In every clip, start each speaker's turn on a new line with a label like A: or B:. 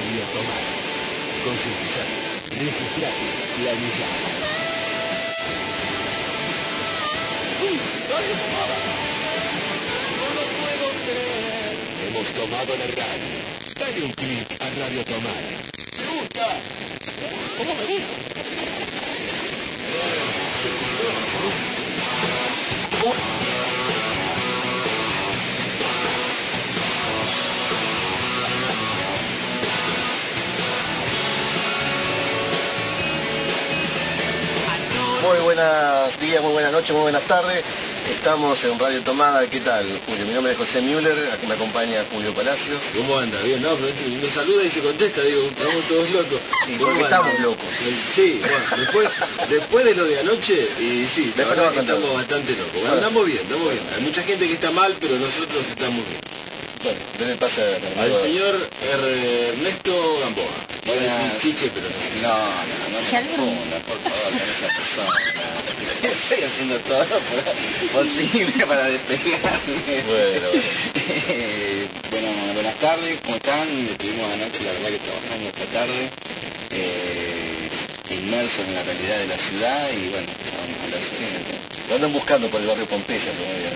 A: Radio Tomada. Concientizar, registrar, planillar. ¡No lo puedo creer! Hemos tomado la radio. Dale un clic a Radio Tomada. ¡Me gusta! ¿Cómo me gusta?
B: Muy buenos días, muy buenas noches, muy buenas tardes. Estamos en Radio Tomada. ¿Qué tal, Julio? Mi nombre es José Müller, aquí me acompaña Julio Palacios.
C: ¿Cómo anda? Bien, no, me saluda y se contesta, digo, estamos todos locos.
B: Y
C: ¿Cómo
B: porque estamos locos.
C: Sí, bueno, después, después de lo de anoche, y sí, la verdad que estamos bastante locos. Bueno,
B: Bueno.
C: andamos bien, andamos bien. Hay mucha gente que está mal, pero nosotros estamos bien.
B: Bueno, ¿qué le pasa
C: Al señor Ernesto Gamboa. Iba a decir
D: Buenas.
C: chiche, pero no.
D: No, no, no me confunda, por favor, con esa persona. Estoy haciendo todo lo posible para despegarme.
B: Bueno,
D: Eh, bueno, buenas tardes, ¿cómo están? Estuvimos anoche, la verdad que trabajando esta tarde, eh, inmersos en la realidad de la ciudad y bueno, vamos a hablar sobre
B: lo andan buscando por el barrio Pompeya todavía.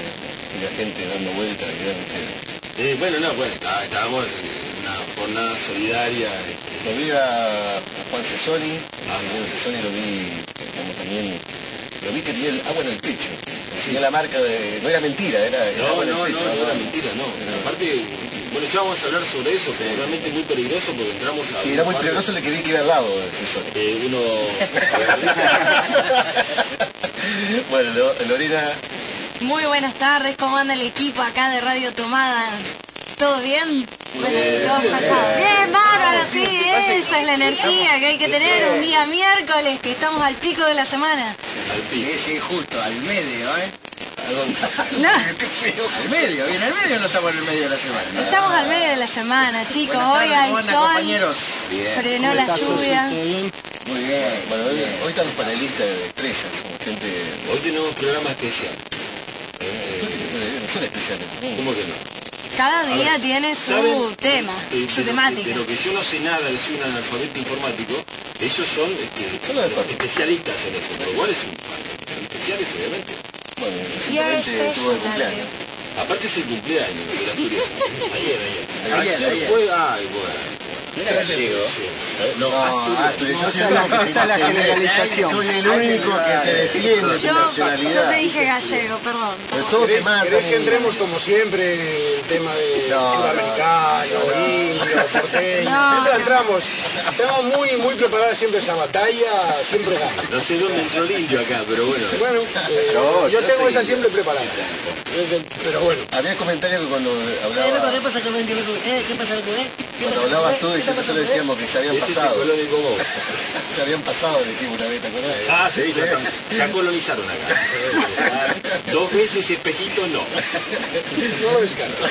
B: Y la gente dando vueltas. y ustedes.
C: Eh, bueno, no, bueno, está- estábamos en una jornada solidaria. este,
B: Lo vi a, Juan Cesoni, a Juan Cesoni lo vi como también, lo vi que tenía el agua en el pecho. Tenía la marca de, no era mentira, era, era
C: No,
B: agua en el
C: no,
B: pecho.
C: no era mentira, no. Aparte, bueno, ya vamos a hablar sobre eso, que es realmente muy peligroso porque entramos a...
B: Sí, era muy peligroso el que vi que iba al lado de Cesoni.
C: Eh, uno...
B: Bueno, Lo- Lorena,
E: Muy buenas tardes, ¿cómo anda el equipo acá de Radio Tomada? ¿Todo bien? Todos callados. Bien, bárbaro, sí, esa es la energía que hay que tener un día miércoles, que estamos al pico de la semana.
C: al piso.
D: Sí, sí, justo, al medio, ¿eh?
E: No.
D: Al medio, bien, al medio no estamos en el medio de la semana.
E: estamos al medio de la semana, chicos, hoy hay
D: ¿cómo andan,
E: sol,
D: compañeros? Bien.
E: frenó la lluvia.
D: Muy bien.
B: bueno, hoy, hoy están los panelistas de estrellas, como gente,
C: Hoy tenemos programa especial.
B: no son especiales. ¿no?
C: ¿Cómo que no?
E: Cada día tiene su
C: ¿Saben?
E: tema,
C: Eh,
E: su
C: de,
E: temática.
C: de lo que yo no sé nada, de soy un analfabeto informático, ellos son este, especialistas en eso, pero igual es un, son especiales obviamente.
B: Bueno,
E: Y a
B: recientemente
E: este
B: tuvo el
E: es
B: cumpleaños.
C: Aparte es el cumpleaños de la. Ayer, ayer.
D: Ayer, ayer.
C: fue, ay, bueno.
D: Mira gallego.
C: No,
B: No, yo siempre lo que
F: esa es la generalización.
B: Soy el único que te defiende
E: yo dije gallego, perdón.
B: Pero todos te matan.
F: ¿Querés que entremos como siempre el tema de
B: No,
F: sudamericano, indio, porteño?
E: No, no.
F: entramos. Estamos muy, muy preparados siempre esa batalla, siempre gana.
C: no sé dónde entró el indio acá, pero bueno.
F: Bueno, eh,
B: No,
F: yo
B: yo
F: tengo
B: te-
F: esa siempre preparada. Pero bueno.
B: Había comentarios que cuando hablaba,
G: ¿Qué pasa con ¿Qué pasa con
B: cuando hablabas tú, y nosotros decíamos que se habían pasado. Se habían pasado, dijimos una vez, ¿te acordás?
C: Ah, sí, ya, están- ya colonizaron acá. Dos veces espejito no.
F: No lo descarto.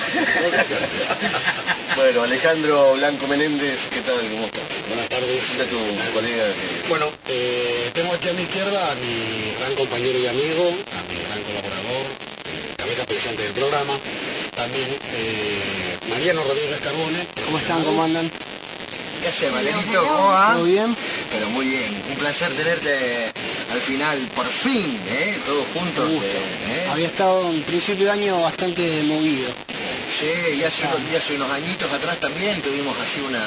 B: Bueno, Alejandro Blanco Menéndez, ¿qué tal? ¿Cómo estás?
C: Buenas tardes.
B: Está tu colega que...
F: Bueno, eh, tengo aquí a mi izquierda a mi gran compañero y amigo, a mi gran colaborador, eh, cabeza pensante del programa, también eh, Mariano Rodríguez Carbone.
G: ¿Cómo están? ¿Cómo andan?
D: ¿Qué haces, Valerito? ¿Cómo va?
G: ¿Todo bien?
D: Pero muy bien, un placer tenerte al final, por fin, ¿eh? Todos juntos. ¿eh?
G: Había estado en principio de año bastante movido.
D: Sí, y hace, unos, y hace unos añitos atrás también tuvimos así una...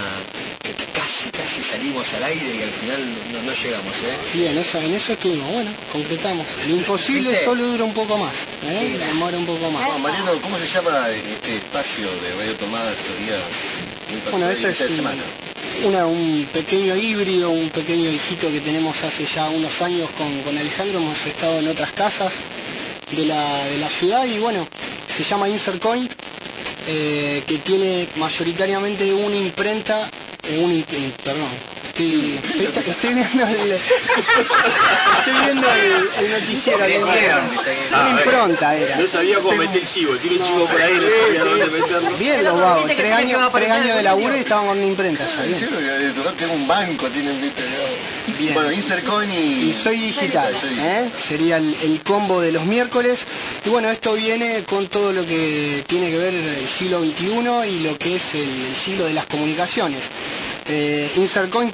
D: casi, casi salimos al aire y al final no, no llegamos, ¿eh?
G: Sí, en eso, en eso estuvimos. Bueno, concretamos. Lo imposible
D: ¿Viste?
G: solo dura un poco más. ¿eh? Demora un poco más.
B: No, Mariano, ¿cómo se llama este espacio de Radio Tomada estos días?
G: Bueno, esto es
B: esta
G: un,
B: semana?
G: Un pequeño híbrido, un pequeño hijito que tenemos hace ya unos años con, con Alejandro. Hemos estado en otras casas de la, de la ciudad y bueno, se llama Insert Coin, eh, que tiene mayoritariamente una imprenta, eh, un, eh, perdón, estoy, estoy- estoy viendo el, estoy viendo el, el noticiero. Una impronta era.
C: No sabía cómo meter el chivo, tiene un chivo por ahí, no sabía dónde meterlo.
G: Bien los vagos, tres años, tres años de laburo y estaban con una imprenta
B: tocar tengo un banco, tienen, viste, ¿no?
G: Bien.
B: Bueno, Insercoin y...
G: Y soy digital,
B: Soy digital.
G: ¿eh? sería el, el combo de los miércoles. Y bueno, esto viene con todo lo que tiene que ver el siglo XXI y lo que es el siglo de las comunicaciones. Eh,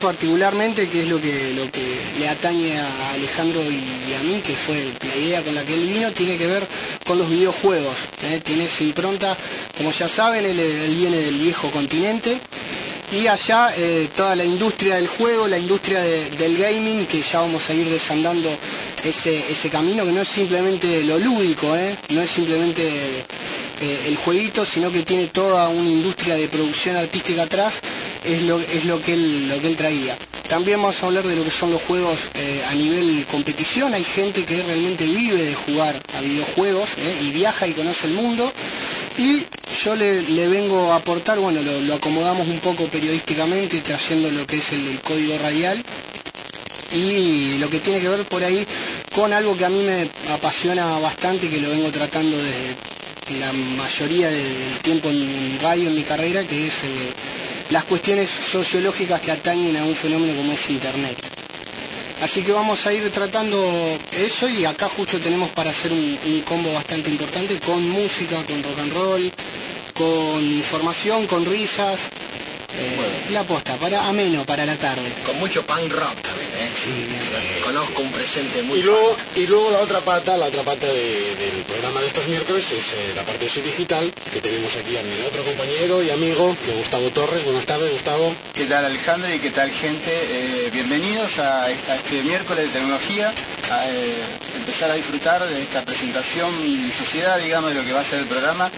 G: particularmente, que es lo que, lo que le atañe a Alejandro y, a mí, que fue la idea con la que él vino, tiene que ver con los videojuegos. ¿eh? Tiene su impronta, como ya saben, él, viene del viejo continente y allá eh, toda la industria del juego, la industria del gaming, que ya vamos a ir desandando ese, ese camino, que no es simplemente lo lúdico, ¿eh? no es simplemente el jueguito, sino que tiene toda una industria de producción artística atrás es lo, es lo, que, él, lo que él traía. También vamos a hablar de lo que son los juegos eh, a nivel competición. Hay gente que realmente vive de jugar a videojuegos eh, y viaja y conoce el mundo. Y yo le, vengo a aportar, bueno, lo, acomodamos un poco periodísticamente, trayendo lo que es el, código radial y lo que tiene que ver por ahí con algo que a mí me apasiona bastante que lo vengo tratando desde la mayoría del tiempo en radio en mi carrera, que es eh, las cuestiones sociológicas que atañen a un fenómeno como es Internet. Así que vamos a ir tratando eso y acá justo tenemos para hacer un, combo bastante importante con música, con rock and roll, con información, con risas. Eh, la posta, para ameno, para la tarde.
H: Con mucho punk rock también, Conozco un presente muy
F: y luego, y luego la otra pata, la otra pata del programa de estos miércoles es eh, la parte de su digital, que tenemos aquí a mi otro compañero y amigo, Gustavo Torres. Buenas tardes, Gustavo.
I: ¿Qué tal, Alejandro? Y qué tal, gente. Eh, bienvenidos a, este miércoles de tecnología, a empezar a disfrutar de esta presentación y sociedad, digamos, de lo que va a ser el programa.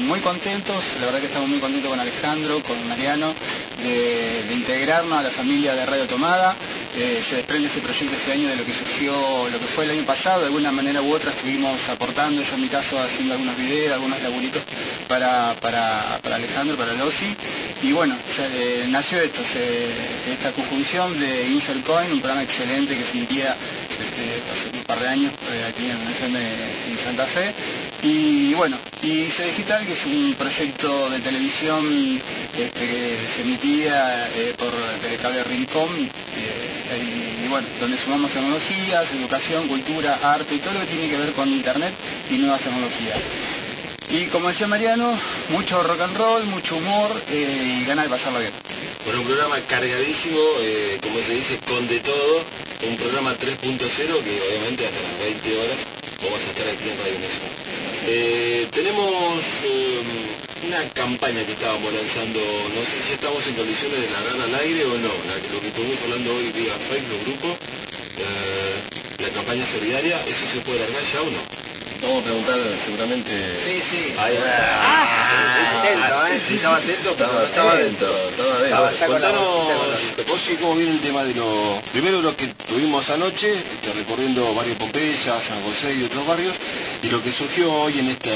I: muy contentos, la verdad que estamos muy contentos con Alejandro, con Mariano, de, integrarnos a la familia de Radio Tomada. Eh, se desprende este proyecto este año de lo que surgió, lo que fue el año pasado, de alguna manera u otra estuvimos aportando, yo en mi caso haciendo algunos videos, algunos laburitos para, para, Alejandro, para Losi. Y bueno, eh, nació esto, esta conjunción de Insert Coin, un programa excelente que se emitía hace un par de años eh, aquí en, en Santa Fe y bueno, y Se Digital, que es un proyecto de televisión este, que se emitía eh, por Telecable Rincón, bueno, donde sumamos tecnologías, educación, cultura, arte y todo lo que tiene que ver con Internet y nuevas tecnologías. Y como decía Mariano, mucho rock and roll, mucho humor eh, y ganas de pasarlo bien.
C: Bueno, un programa cargadísimo, como se dice, con de todo, un programa 3.0 que obviamente hasta las 20 horas vamos a estar aquí en Radio Nacional. Eh, tenemos una campaña que estábamos lanzando, no sé si estamos en condiciones de largar al aire o no, lo que estuvimos hablando hoy vía Facebook, grupo, eh, la campaña solidaria, ¿eso se puede largar ya o no?
H: Vamos a preguntar seguramente...
C: Sí, sí.
H: Ahí va. Ah,
C: ¿eh? Estaba atento, pero
H: estaba atento. Estaba atento.
C: Contanos, vos sí, cómo viene el tema de lo... Primero lo que tuvimos anoche, este, recorriendo barrio Pompeya, San José y otros barrios, y lo que surgió hoy en esta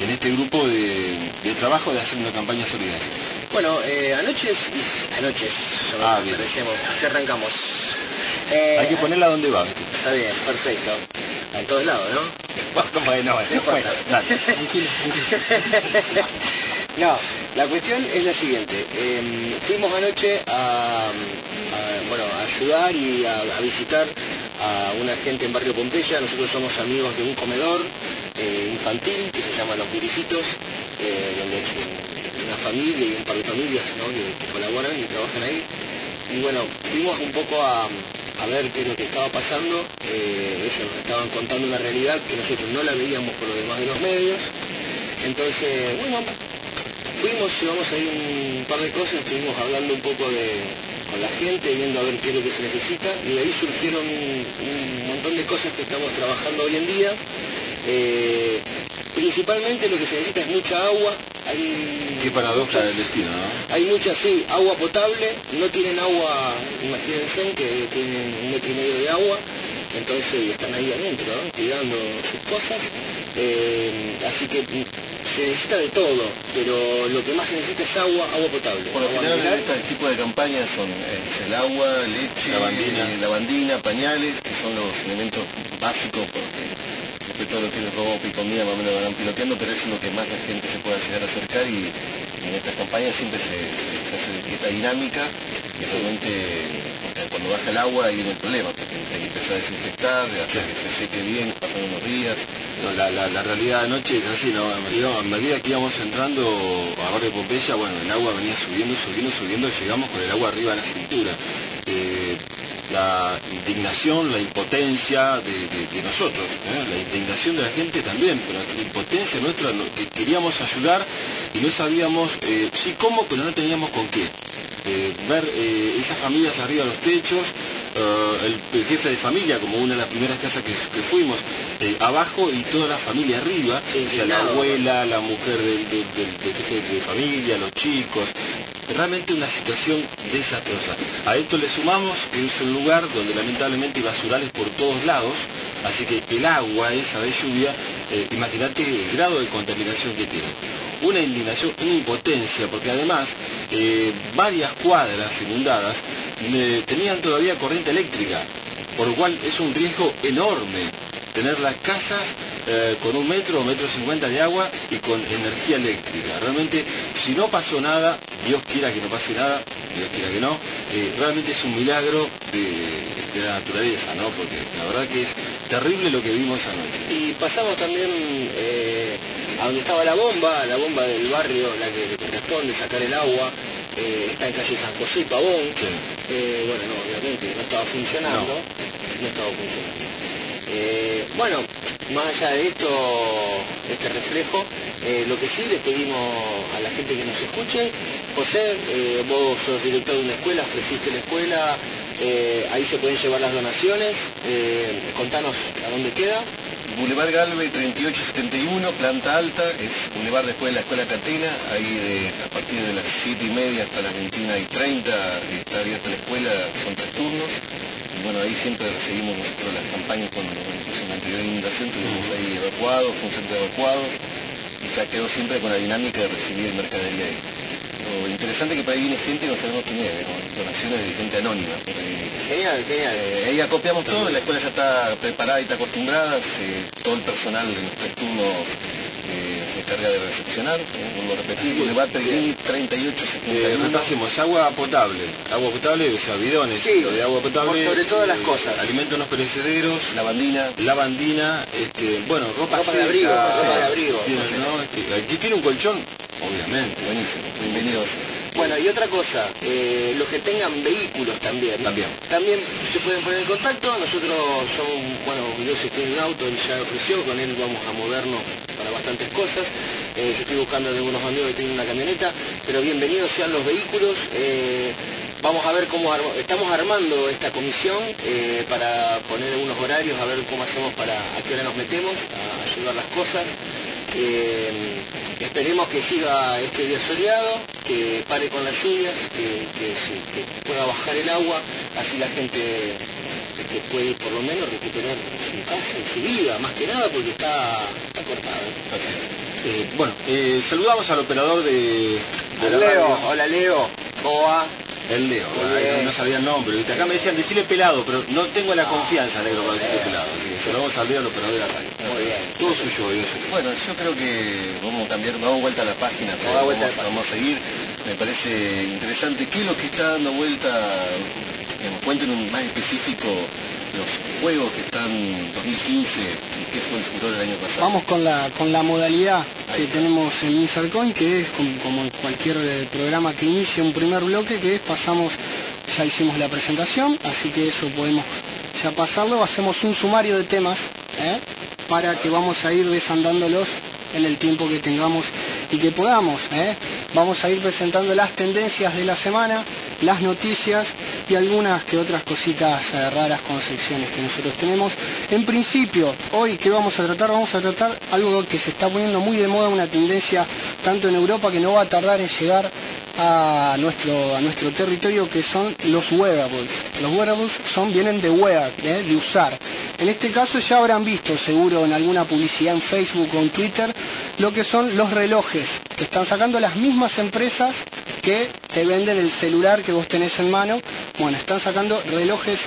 C: en este grupo de, trabajo de hacer una campaña solidaria.
H: Bueno, eh, anoche, anoche,
C: ah, bien.
H: así arrancamos.
C: Hay que ponerla donde va.
H: Está bien, perfecto. En todos lados, ¿no? no, la cuestión es la siguiente. Em, fuimos anoche a, bueno, a ayudar y a, visitar a una gente en Barrio Pompeya. Nosotros somos amigos de un comedor eh, infantil que se llama Los Viricitos, eh, donde es una familia y un par de familias que colaboran y trabajan ahí. Y bueno, fuimos un poco a, a ver qué es lo que estaba pasando. Eh, ellos nos estaban contando una realidad que nosotros no la veíamos por lo demás de los medios. Entonces, bueno, fuimos, llevamos ahí un par de cosas, estuvimos hablando un poco con la gente, viendo a ver qué es lo que se necesita, y de ahí surgieron un, montón de cosas que estamos trabajando hoy en día. Eh, principalmente lo que se necesita es mucha agua, hay
C: Qué paradoja del destino, ¿no?
H: Hay muchas, sí, agua potable, no tienen agua, imagínense que tienen un metro y medio de agua, entonces están ahí adentro, cuidando sus cosas, eh, así que se necesita de todo, pero lo que más se necesita es agua, agua potable.
C: Por lo general, este tipo de campañas son el agua, leche,
H: lavandina.
C: lavandina, pañales, que son los elementos básicos porque que todo lo que es ropa y comida más o menos lo van piloteando, pero es lo que más la gente se pueda llegar a acercar y, en estas campañas siempre se, hace esta dinámica que realmente cuando baja el agua ahí viene el problema, porque hay que empezar a desinfectar, hacer que se seque bien, pasan unos días, la, realidad de anoche es así, ¿no? A medida que íbamos entrando a Barrio Pompeya, bueno, el agua venía subiendo, subiendo, subiendo, llegamos con el agua arriba a la cintura. Eh, la indignación, la impotencia de, nosotros, ¿eh? la indignación de la gente también, pero la impotencia nuestra, que queríamos ayudar y no sabíamos, eh, sí cómo, pero no teníamos con qué. ver esas familias arriba de los techos, el, jefe de familia, como una de las primeras casas que, fuimos, eh, abajo y toda la familia arriba, la abuela, la mujer del, jefe de familia, los chicos, realmente una situación desastrosa. A esto le sumamos que es un lugar donde lamentablemente hay basurales por todos lados, así que el agua esa de lluvia, eh, imagínate el grado de contaminación que tiene. Una indignación, una impotencia, porque además eh, varias cuadras inundadas tenían todavía corriente eléctrica, por lo cual es un riesgo enorme tener las casas eh, con un metro o metro cincuenta de agua y con energía eléctrica. Realmente, si no pasó nada, Dios quiera que no pase nada, Dios quiera que no, eh, realmente es un milagro de, la naturaleza, ¿no? Porque la verdad que es terrible lo que vimos anoche.
H: Y pasamos también eh, a donde estaba la bomba, la bomba del barrio, la que corresponde sacar el agua, está en calle San José y Pavón. Eh, bueno, no, obviamente no estaba funcionando. No, estaba funcionando. Eh, bueno, más allá de esto, este reflejo, eh, lo que sí le pedimos a la gente que nos escuche, José, vos sos director de una escuela, ofreciste la escuela, ahí se pueden llevar las donaciones, contanos a dónde queda.
C: Boulevard Galve 3871, planta alta, es Boulevard después de la Escuela Catena, ahí a partir de las 7 y media hasta las 21 y 30 está abierta la escuela, son tres turnos. Y bueno, ahí siempre recibimos nosotros las campañas con la inundación, tuvimos ahí evacuados, un centro de evacuados, y ya quedó siempre con la dinámica de recibir mercadería ahí. Lo interesante es que para ahí viene gente y no sabemos quién es, donaciones de gente anónima.
H: Genial, genial.
C: Eh, ahí acopiamos todo, la escuela ya está preparada y está acostumbrada, eh, todo el personal de los tres turnos eh, encarga de recepcionar, vuelvo a repetir, Boulevard 3871. hacemos agua potable, agua potable, o sea, bidones de agua potable.
H: sobre todas las cosas.
C: Alimentos no perecederos, lavandina, lavandina, este, bueno, ropa,
H: ropa de abrigo, ropa de abrigo.
C: Este, aquí tiene un colchón, obviamente, buenísimo, bienvenidos.
H: Bueno, y otra cosa, eh, los que tengan vehículos también.
C: También.
H: También se pueden poner en contacto. Nosotros somos, bueno, yo si estoy en un auto, él ya ofreció, con él vamos a movernos bastantes cosas. Eh, estoy buscando de algunos amigos que tienen una camioneta, pero bienvenidos sean los vehículos. Eh, vamos a ver cómo estamos armando esta comisión para poner unos horarios, a ver cómo hacemos para a qué hora nos metemos, a ayudar las cosas. Esperemos que siga este día soleado, que pare con las lluvias, que, pueda bajar el agua, así la gente que puede por lo menos recuperar su casa y su vida, más que nada porque está, cortado.
C: Eh, bueno, eh, saludamos al operador de,
H: Leo. Hola Leo, ¿cómo va?
C: El Leo, no, sabía el nombre. Acá me decían decirle pelado, pero no tengo la confianza, negro, para decirle pelado. Así que vamos al Leo al operador de la radio.
H: Muy bien.
C: Todo suyo, Bueno, yo creo que vamos a cambiar, vamos vuelta a la página, vamos, vuelta vamos, a seguir. Me parece interesante. ¿Qué es lo que está dando vuelta? Cuenten un más específico los juegos que están 2015 y qué fue el futuro del año pasado.
G: Vamos con la, con la modalidad que tenemos en Insercoin, que es como, en cualquier eh, programa que inicie un primer bloque, que es pasamos, ya hicimos la presentación, así que eso podemos ya pasarlo, hacemos un sumario de temas ¿eh? para que vamos a ir desandándolos en el tiempo que tengamos y que podamos. ¿eh? Vamos a ir presentando las tendencias de la semana, las noticias y algunas que otras cositas eh, raras con secciones que nosotros tenemos. En principio, hoy que vamos a tratar, vamos a tratar algo que se está poniendo muy de moda, una tendencia tanto en Europa que no va a tardar en llegar a nuestro, a nuestro territorio que son los wearables. Los wearables son, vienen de wear, ¿eh? de usar. En este caso ya habrán visto seguro en alguna publicidad en Facebook o en Twitter lo que son los relojes que están sacando las mismas empresas que te venden el celular que vos tenés en mano. Bueno, están sacando relojes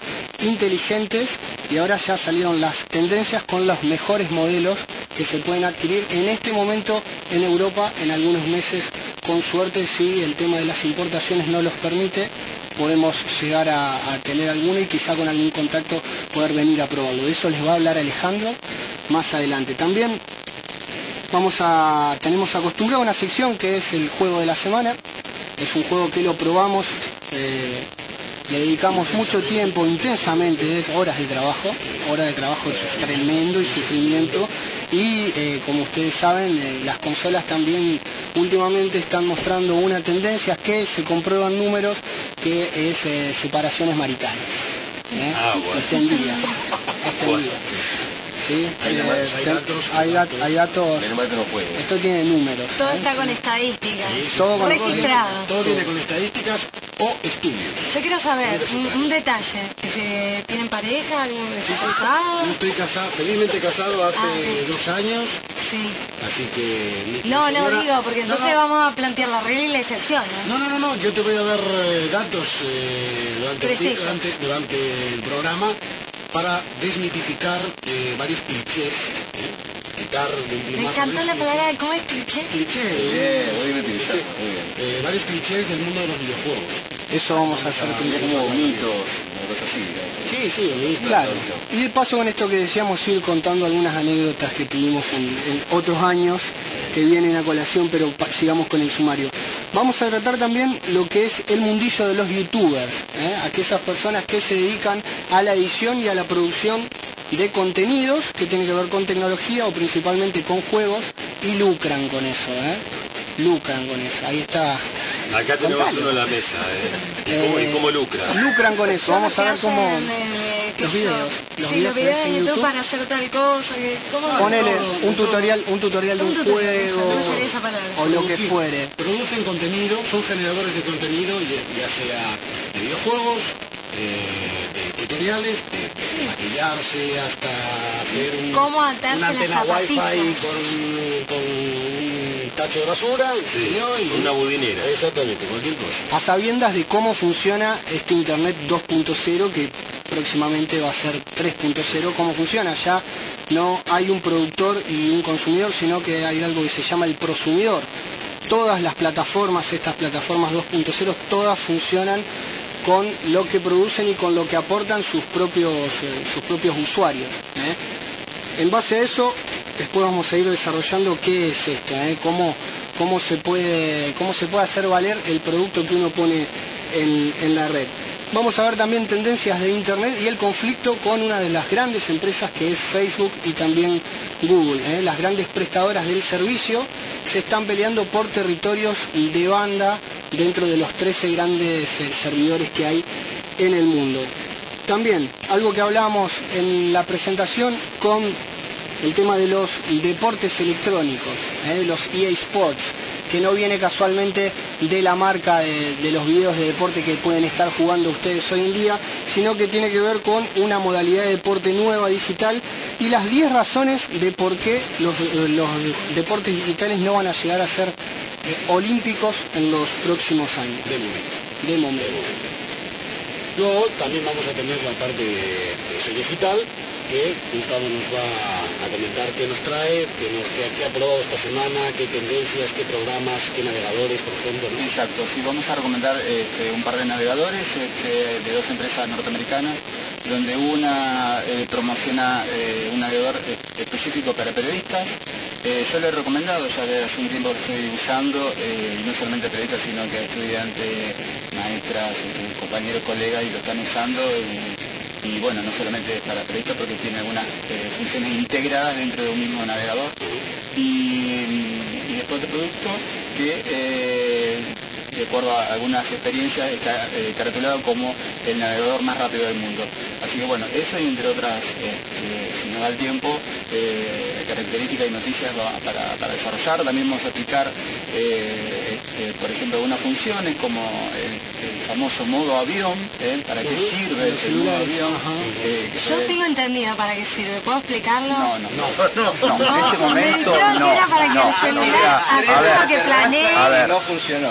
G: inteligentes y ahora ya salieron las tendencias con los mejores modelos que se pueden adquirir en este momento en Europa en algunos meses. Con suerte, si el tema de las importaciones no los permite, podemos llegar a, tener alguno y quizá con algún contacto poder venir a probarlo. De eso les va a hablar Alejandro más adelante. También vamos a, tenemos acostumbrado una sección que es el juego de la semana. Es un juego que lo probamos, eh, le dedicamos mucho tiempo, intensamente, horas de trabajo, horas de trabajo tremendo y sufrimiento. Y eh, como ustedes saben, eh, las consolas también últimamente están mostrando una tendencia que se comprueban números que es separaciones maritales.
C: Ah, bueno.
G: ¿Sí? Hay, datos, hay, datos, esto tiene números.
E: Todo está con estadísticas.
G: todo con
E: registrado.
F: Todo viene con estadísticas o estudios.
E: Yo quiero saber un, detalle. Que ¿Tienen pareja? ¿Están casados?
F: Yo estoy casado, felizmente casado hace ah, dos años.
E: Sí.
F: Así que...
E: No, no digo, porque entonces vamos a plantear la regla y la excepción.
F: No, no, no, no, yo te voy a dar eh, datos eh, durante, durante el programa para desmitificar eh, varios clichés, quitar
E: Me encantó la palabra, ¿cómo es cliché?
F: Cliché, eh, varios clichés del mundo de los videojuegos.
G: Eso vamos a hacer
C: como mitos, cosas así.
F: Sí, sí, mitos.
G: Claro. Y de paso con esto que decíamos ir contando algunas anécdotas que tuvimos en otros años que vienen a colación, pero sigamos con el sumario. Vamos a tratar también lo que es el mundillo de los youtubers, ¿eh? aquellas personas que se dedican a la edición y a la producción de contenidos que tienen que ver con tecnología o principalmente con juegos y lucran con eso, ¿eh? lucran con eso. Ahí está.
C: Acá tenemos uno en la mesa, ¿eh? ¿Y cómo, lucra?
G: Lucran con eso, vamos a ver cómo...
E: los videos. Los videos, en YouTube, para hacer tal cosa. ¿cómo
G: Ponele un tutorial, un tutorial de un, juego o lo que fuere.
F: Producen contenido, son generadores de contenido, ya sea de videojuegos, de tutoriales, de maquillarse hasta hacer un,
E: ¿Cómo
F: una antena wifi con, con tacho de basura,
C: y una budinera.
F: Exactamente, cualquier cosa.
G: A sabiendas de cómo funciona este Internet 2.0 que próximamente va a ser 3.0, cómo funciona. Ya no hay un productor y un consumidor, sino que hay algo que se llama el prosumidor. Todas las plataformas, estas plataformas 2.0, todas funcionan con lo que producen y con lo que aportan sus propios, eh, sus propios usuarios. ¿eh? En base a eso, después vamos a ir desarrollando qué es esto, ¿eh? cómo, cómo, se puede, cómo se puede hacer valer el producto que uno pone en, la red. Vamos a ver también tendencias de Internet y el conflicto con una de las grandes empresas que es Facebook y también Google. ¿eh? Las grandes prestadoras del servicio se están peleando por territorios de banda dentro de los 13 grandes eh, servidores que hay en el mundo. También, algo que hablamos en la presentación con el tema de los deportes electrónicos, ¿eh? los EA Sports, que no viene casualmente de la marca de, los videos de deporte que pueden estar jugando ustedes hoy en día, sino que tiene que ver con una modalidad de deporte nueva digital y las 10 razones de por qué los, deportes digitales no van a llegar a ser eh, olímpicos en los próximos años.
F: De momento.
G: De momento.
F: Luego también vamos a tener la parte de, de digital, que Gustavo nos va a comentar qué nos trae, qué, nos, ha probado esta semana, qué tendencias, qué programas, qué navegadores, por ejemplo.
I: Exacto, sí, vamos a recomendar este, un par de navegadores este, de dos empresas norteamericanas, donde una eh, promociona eh, un navegador eh, específico para periodistas. yo le he recomendado, ya desde hace un tiempo que estoy usando, no solamente periodistas, sino que estudiantes, maestras, compañeros, colegas, y lo están usando y bueno, no solamente para periodistas porque tiene algunas eh, funciones integradas dentro de un mismo navegador y, después de producto que eh, de acuerdo a algunas experiencias está eh, como el navegador más rápido del mundo. Así que bueno, eso y entre otras, si nos da el tiempo, características y noticias para, desarrollar. También vamos a aplicar, este, por ejemplo, algunas funciones como el famoso modo avión, ¿eh? ¿para qué sirve el modo avión?
E: Eh, Yo tengo entendido para qué sirve, ¿puedo explicarlo?
I: No, no, no, no, en este momento
E: no. Era para que el celular
I: a
E: que planee.
I: A ver, no funcionó.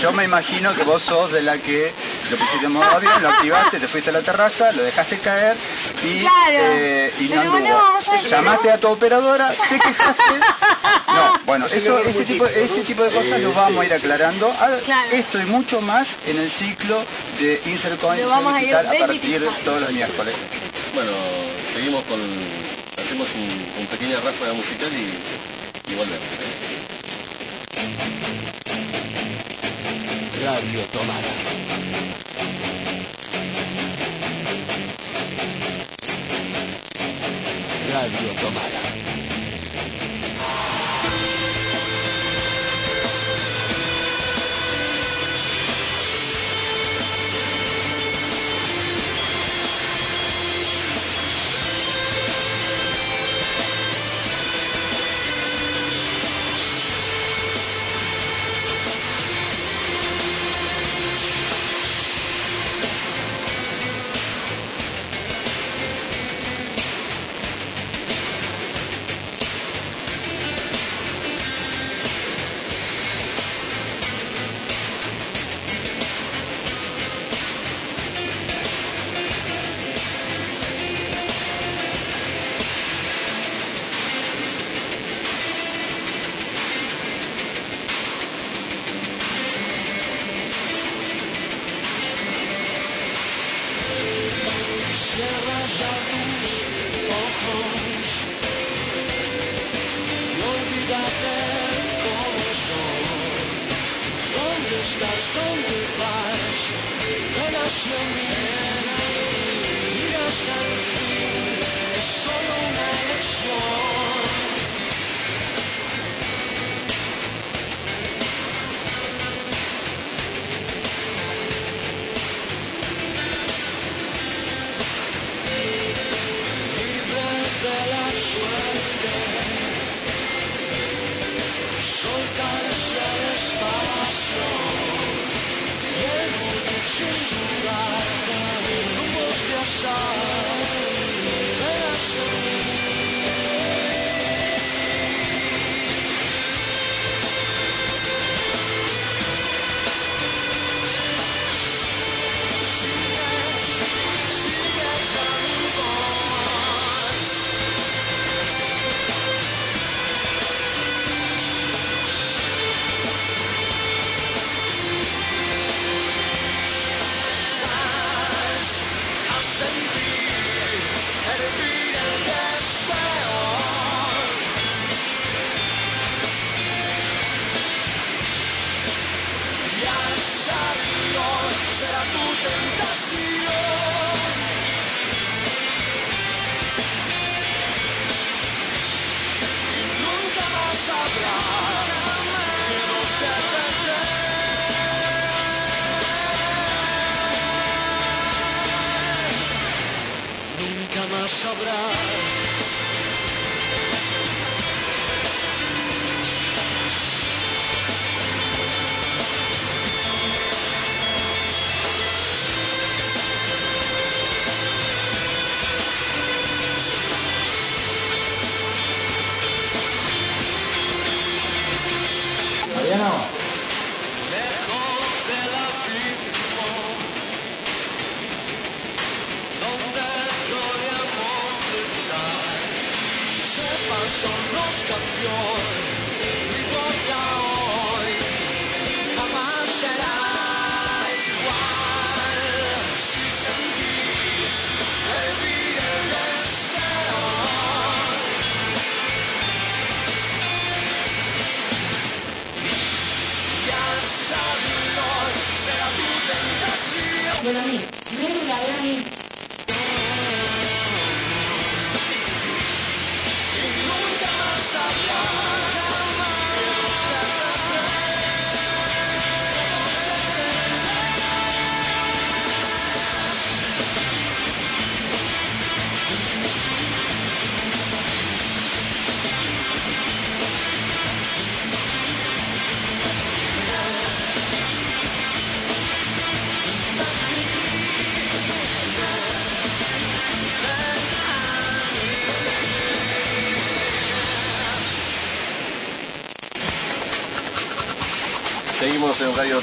I: yo me imagino que vos sos de la que lo pusiste en modo avión, lo activaste, te fuiste a la terraza, lo dejaste caer y, eh, y no anduvo. Llamaste a tu operadora, te quejaste. No, bueno, eso, ese, tipo, ese tipo de cosas lo vamos a ir aclarando. Esto y mucho más en el ciclo de Insercoin a, a partir de todos los miércoles.
C: Bueno, seguimos con hacemos un, pequeña ráfaga musical y, y volvemos. ¿eh?
A: Radio Tomada. Radio Tomada.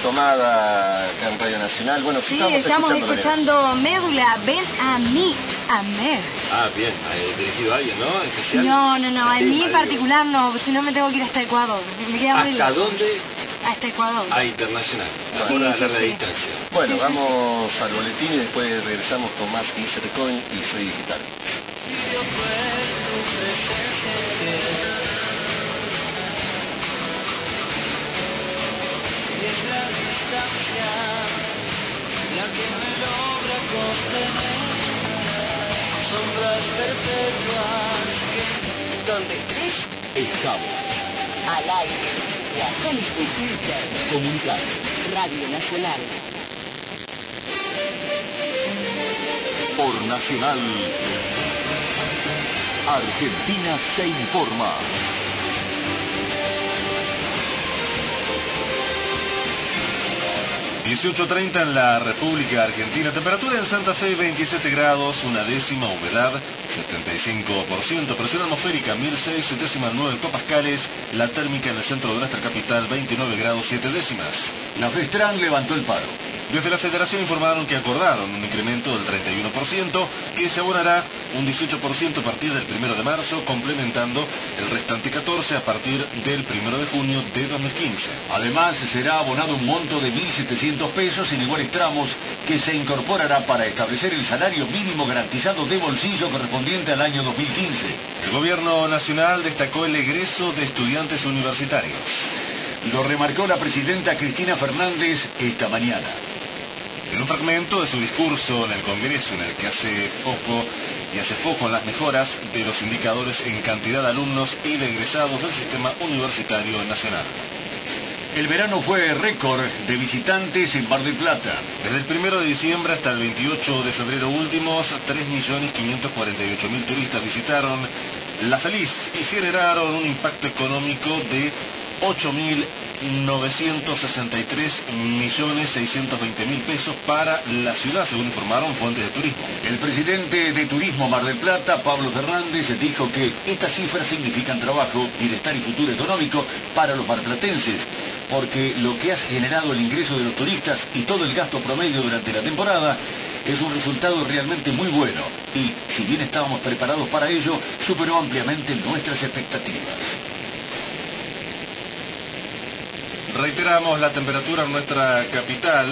C: En Radio Tomada, en Radio Nacional. Bueno,
E: sí, estamos escuchando Médula, ven a mí, a Mer.
C: Ah, bien, eh, dirigido a alguien, ¿no?
E: ¿Especial? No, no, no, a mí en particular no, si no me tengo que ir hasta Ecuador. Me queda
C: ¿Hasta dónde?
E: Hasta Ecuador.
C: A internacional, sí, sí, la distancia. Bueno, vamos al boletín y después regresamos con más Insert Coin y Soy Digital.
J: Sombras perpetuas que...
K: Donde estés, estamos.
J: Al aire, la Facebook, Twitter,
K: Comunicar.
J: Radio Nacional.
K: Por Nacional. Argentina se informa.
L: 18.30 en la República Argentina, temperatura en Santa Fe 27 grados, una décima, humedad 75%, presión atmosférica 1006 décimas 9 hectopascales, la térmica en el centro de nuestra capital 29 grados 7 décimas.
K: La FESTRAN levantó el paro.
L: Desde la Federación informaron que acordaron un incremento del 31%, que se abonará un 18% a partir del 1 de marzo, complementando el restante 14% a partir del 1 de junio de 2015.
K: Además, será abonado un monto de 1.700 pesos en iguales tramos que se incorporará para establecer el salario mínimo garantizado de bolsillo correspondiente al año 2015.
L: El Gobierno Nacional destacó el egreso de estudiantes universitarios.
K: Lo remarcó la presidenta Cristina Fernández esta mañana.
L: En un fragmento de su discurso en el Congreso, en el que hace poco y hace foco en las mejoras de los indicadores en cantidad de alumnos y de egresados del sistema universitario nacional.
K: El verano fue récord de visitantes en Mar del Plata.
L: Desde el 1 de diciembre hasta el 28 de febrero últimos, 3.548.000 turistas visitaron La Feliz y generaron un impacto económico de 8.000 963 millones 620 mil pesos para la ciudad, según informaron fuentes de turismo.
K: El presidente de Turismo Mar del Plata, Pablo Fernández, dijo que estas cifras significan trabajo, bienestar y futuro económico para los marplatenses, porque lo que ha generado el ingreso de los turistas y todo el gasto promedio durante la temporada es un resultado realmente muy bueno y, si bien estábamos preparados para ello, superó ampliamente nuestras expectativas.
L: Reiteramos la temperatura en nuestra capital,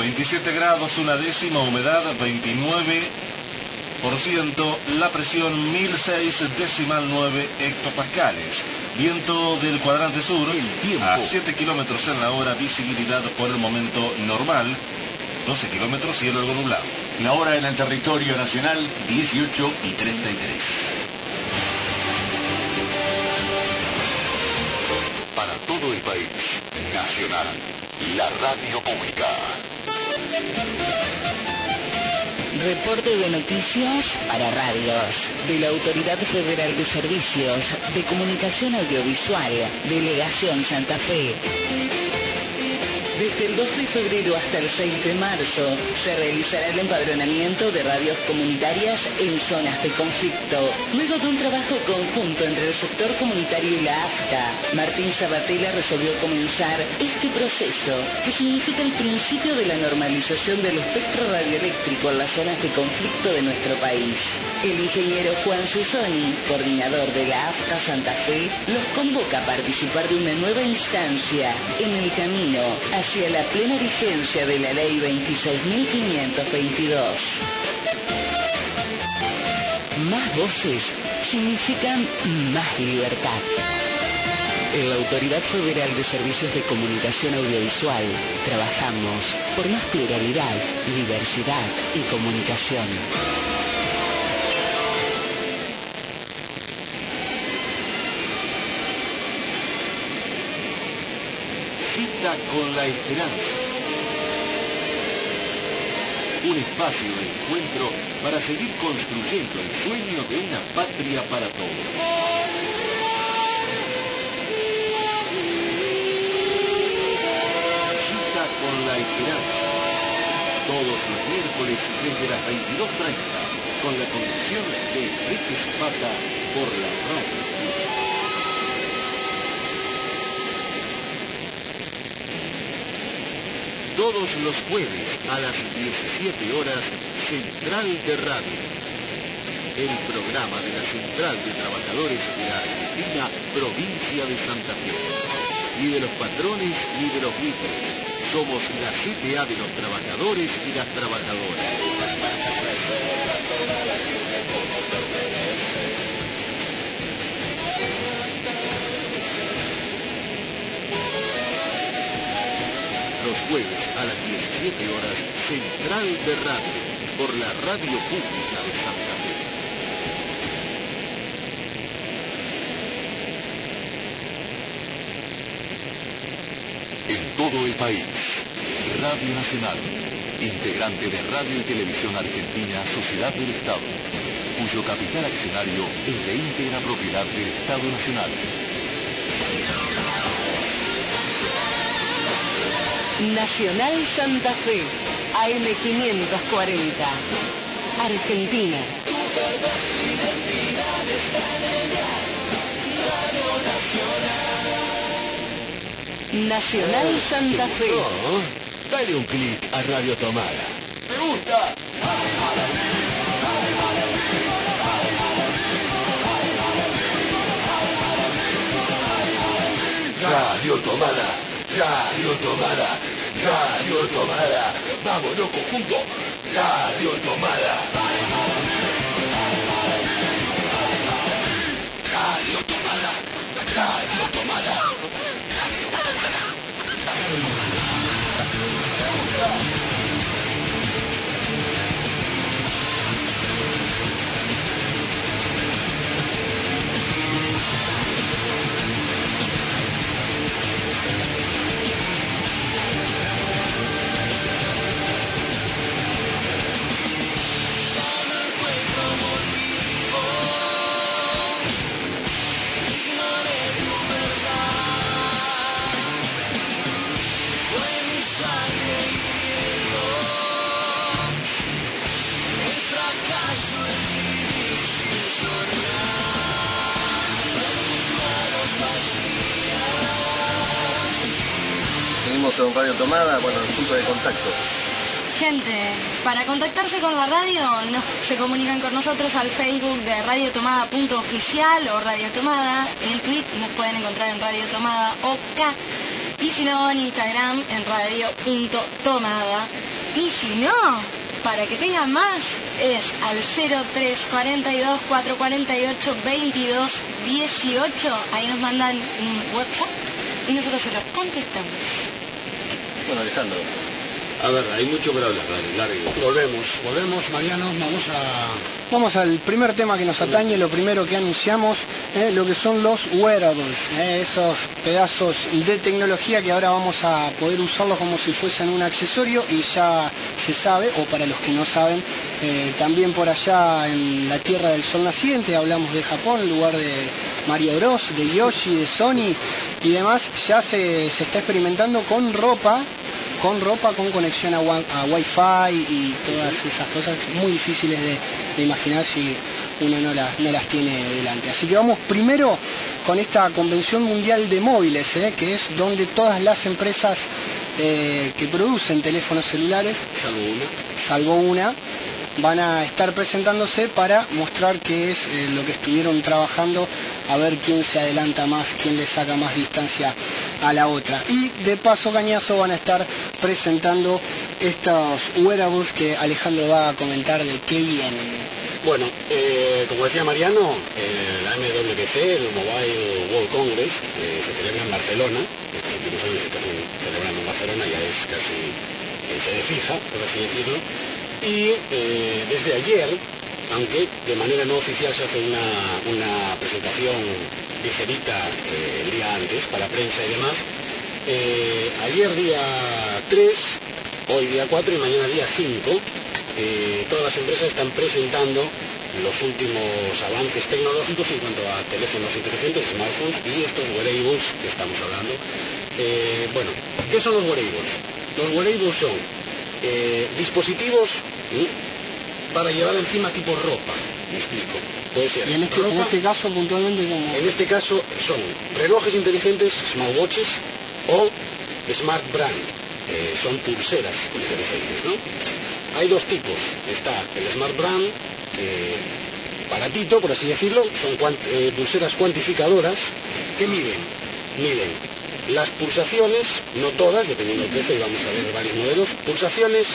L: 27 grados, una décima, humedad 29%, la presión 1006 decimal 9 hectopascales. Viento del cuadrante sur a 7 kilómetros en la hora, visibilidad por el momento normal, 12 kilómetros, cielo algo nublado.
K: La hora en el territorio nacional, 18 y 33.
M: Para todo el país. Nacional, la radio pública.
J: Reporte de noticias para radios de la Autoridad Federal de Servicios de Comunicación Audiovisual, Delegación Santa Fe. Desde el 2 de febrero hasta el 6 de marzo se realizará el empadronamiento de radios comunitarias en zonas de conflicto. Luego de un trabajo conjunto entre el sector comunitario y la AFTA, Martín Sabatella resolvió comenzar este proceso, que significa el principio de la normalización del espectro radioeléctrico en las zonas de conflicto de nuestro país. El ingeniero Juan Susoni, coordinador de la AFTA Santa Fe, los convoca a participar de una nueva instancia en el camino hacia hacia la plena vigencia de la Ley 26.522. Más voces significan más libertad. En la Autoridad Federal de Servicios de Comunicación Audiovisual trabajamos por más pluralidad, diversidad y comunicación.
K: Con la esperanza. Un espacio de encuentro para seguir construyendo el sueño de una patria para todos. Con la esperanza. Todos los miércoles desde las 22.30 con la conducción de Enrique Zapata por la radio. Todos los jueves a las 17 horas, Central de Radio. El programa de la Central de Trabajadores de la Argentina, provincia de Santa Fe. Ni de los patrones ni de los líderes. Somos la CTA de los trabajadores y las trabajadoras.
N: Jueves a las 17 horas, Central de Radio, por la Radio Pública de Santa Fe. En todo el país, Radio Nacional, integrante de Radio y Televisión Argentina Sociedad del Estado, cuyo capital accionario es de íntegra propiedad del Estado Nacional.
J: Nacional Santa Fe, AM540, Argentina. Nacional Santa Fe.
A: No, dale un clic a Radio Tomada.
N: ¡Me gusta!
A: Radio Tomada, Radio Tomada, Radio Tomada. Vámonos conjunto. Radio Tomada. Radio Tomada, Radio Tomada.
C: Radio Tomada, bueno, el punto de contacto.
E: Gente, para contactarse con la radio se comunican con nosotros al Facebook de Radio Tomada punto oficial o Radio Tomada. En Twitter nos pueden encontrar en Radio Tomada OK. Y si no, en Instagram en radio.tomada. Y si no, para que tengan más, es al 0342 448 22 18. Ahí nos mandan un WhatsApp y nosotros se los contestamos.
C: Alejandro,
F: A ver, hay mucho para hablar, dale, largo. Volvemos, volvemos, Mariano, vamos a...
G: Vamos al primer tema que nos atañe, lo primero que anunciamos, eh, lo que son los wearables, eh, esos pedazos de tecnología que ahora vamos a poder usarlos como si fuesen un accesorio y ya se sabe, o para los que no saben, eh, también por allá en la Tierra del Sol Naciente, hablamos de Japón, lugar de Mario Bros, de Yoshi, de Sony y demás, ya se, se está experimentando con ropa con ropa con conexión a, a Wi-Fi y todas esas cosas muy difíciles de, de imaginar si uno no las, no las tiene delante. Así que vamos primero con esta Convención Mundial de Móviles, ¿eh? que es donde todas las empresas eh, que producen teléfonos celulares,
F: Salvo uno.
G: salvo una, van a estar presentándose para mostrar qué es eh, lo que estuvieron trabajando, a ver quién se adelanta más, quién le saca más distancia a la otra. Y de paso cañazo van a estar presentando estos wearables que Alejandro va a comentar de qué vienen.
F: Bueno, eh, como decía Mariano, el MWC, el Mobile World Congress, eh, se celebra en Barcelona, estos últimos se celebrando en Barcelona, ya es casi eh, sede fija, por así decirlo, y eh, desde ayer, aunque de manera no oficial se hace una, una presentación ligerita eh, el día antes para prensa y demás, eh, ayer día 3, hoy día 4 y mañana día 5, eh, todas las empresas están presentando los últimos avances tecnológicos en cuanto a teléfonos inteligentes, smartphones y estos wearables que estamos hablando. Eh, bueno, ¿qué son los wearables? Los wearables son eh, dispositivos ¿sí? para llevar encima tipo ropa. Me explico. Puede ser
G: Y en este, en este caso puntualmente
F: en este caso son relojes inteligentes, smartwatches o smart brand. Son pulseras inteligentes, ¿no? Hay dos tipos. Está el smart brand, eh, baratito, por así decirlo, son eh, pulseras cuantificadoras que miden, miden las pulsaciones, no todas, dependiendo del precio, y vamos a ver varios modelos, pulsaciones,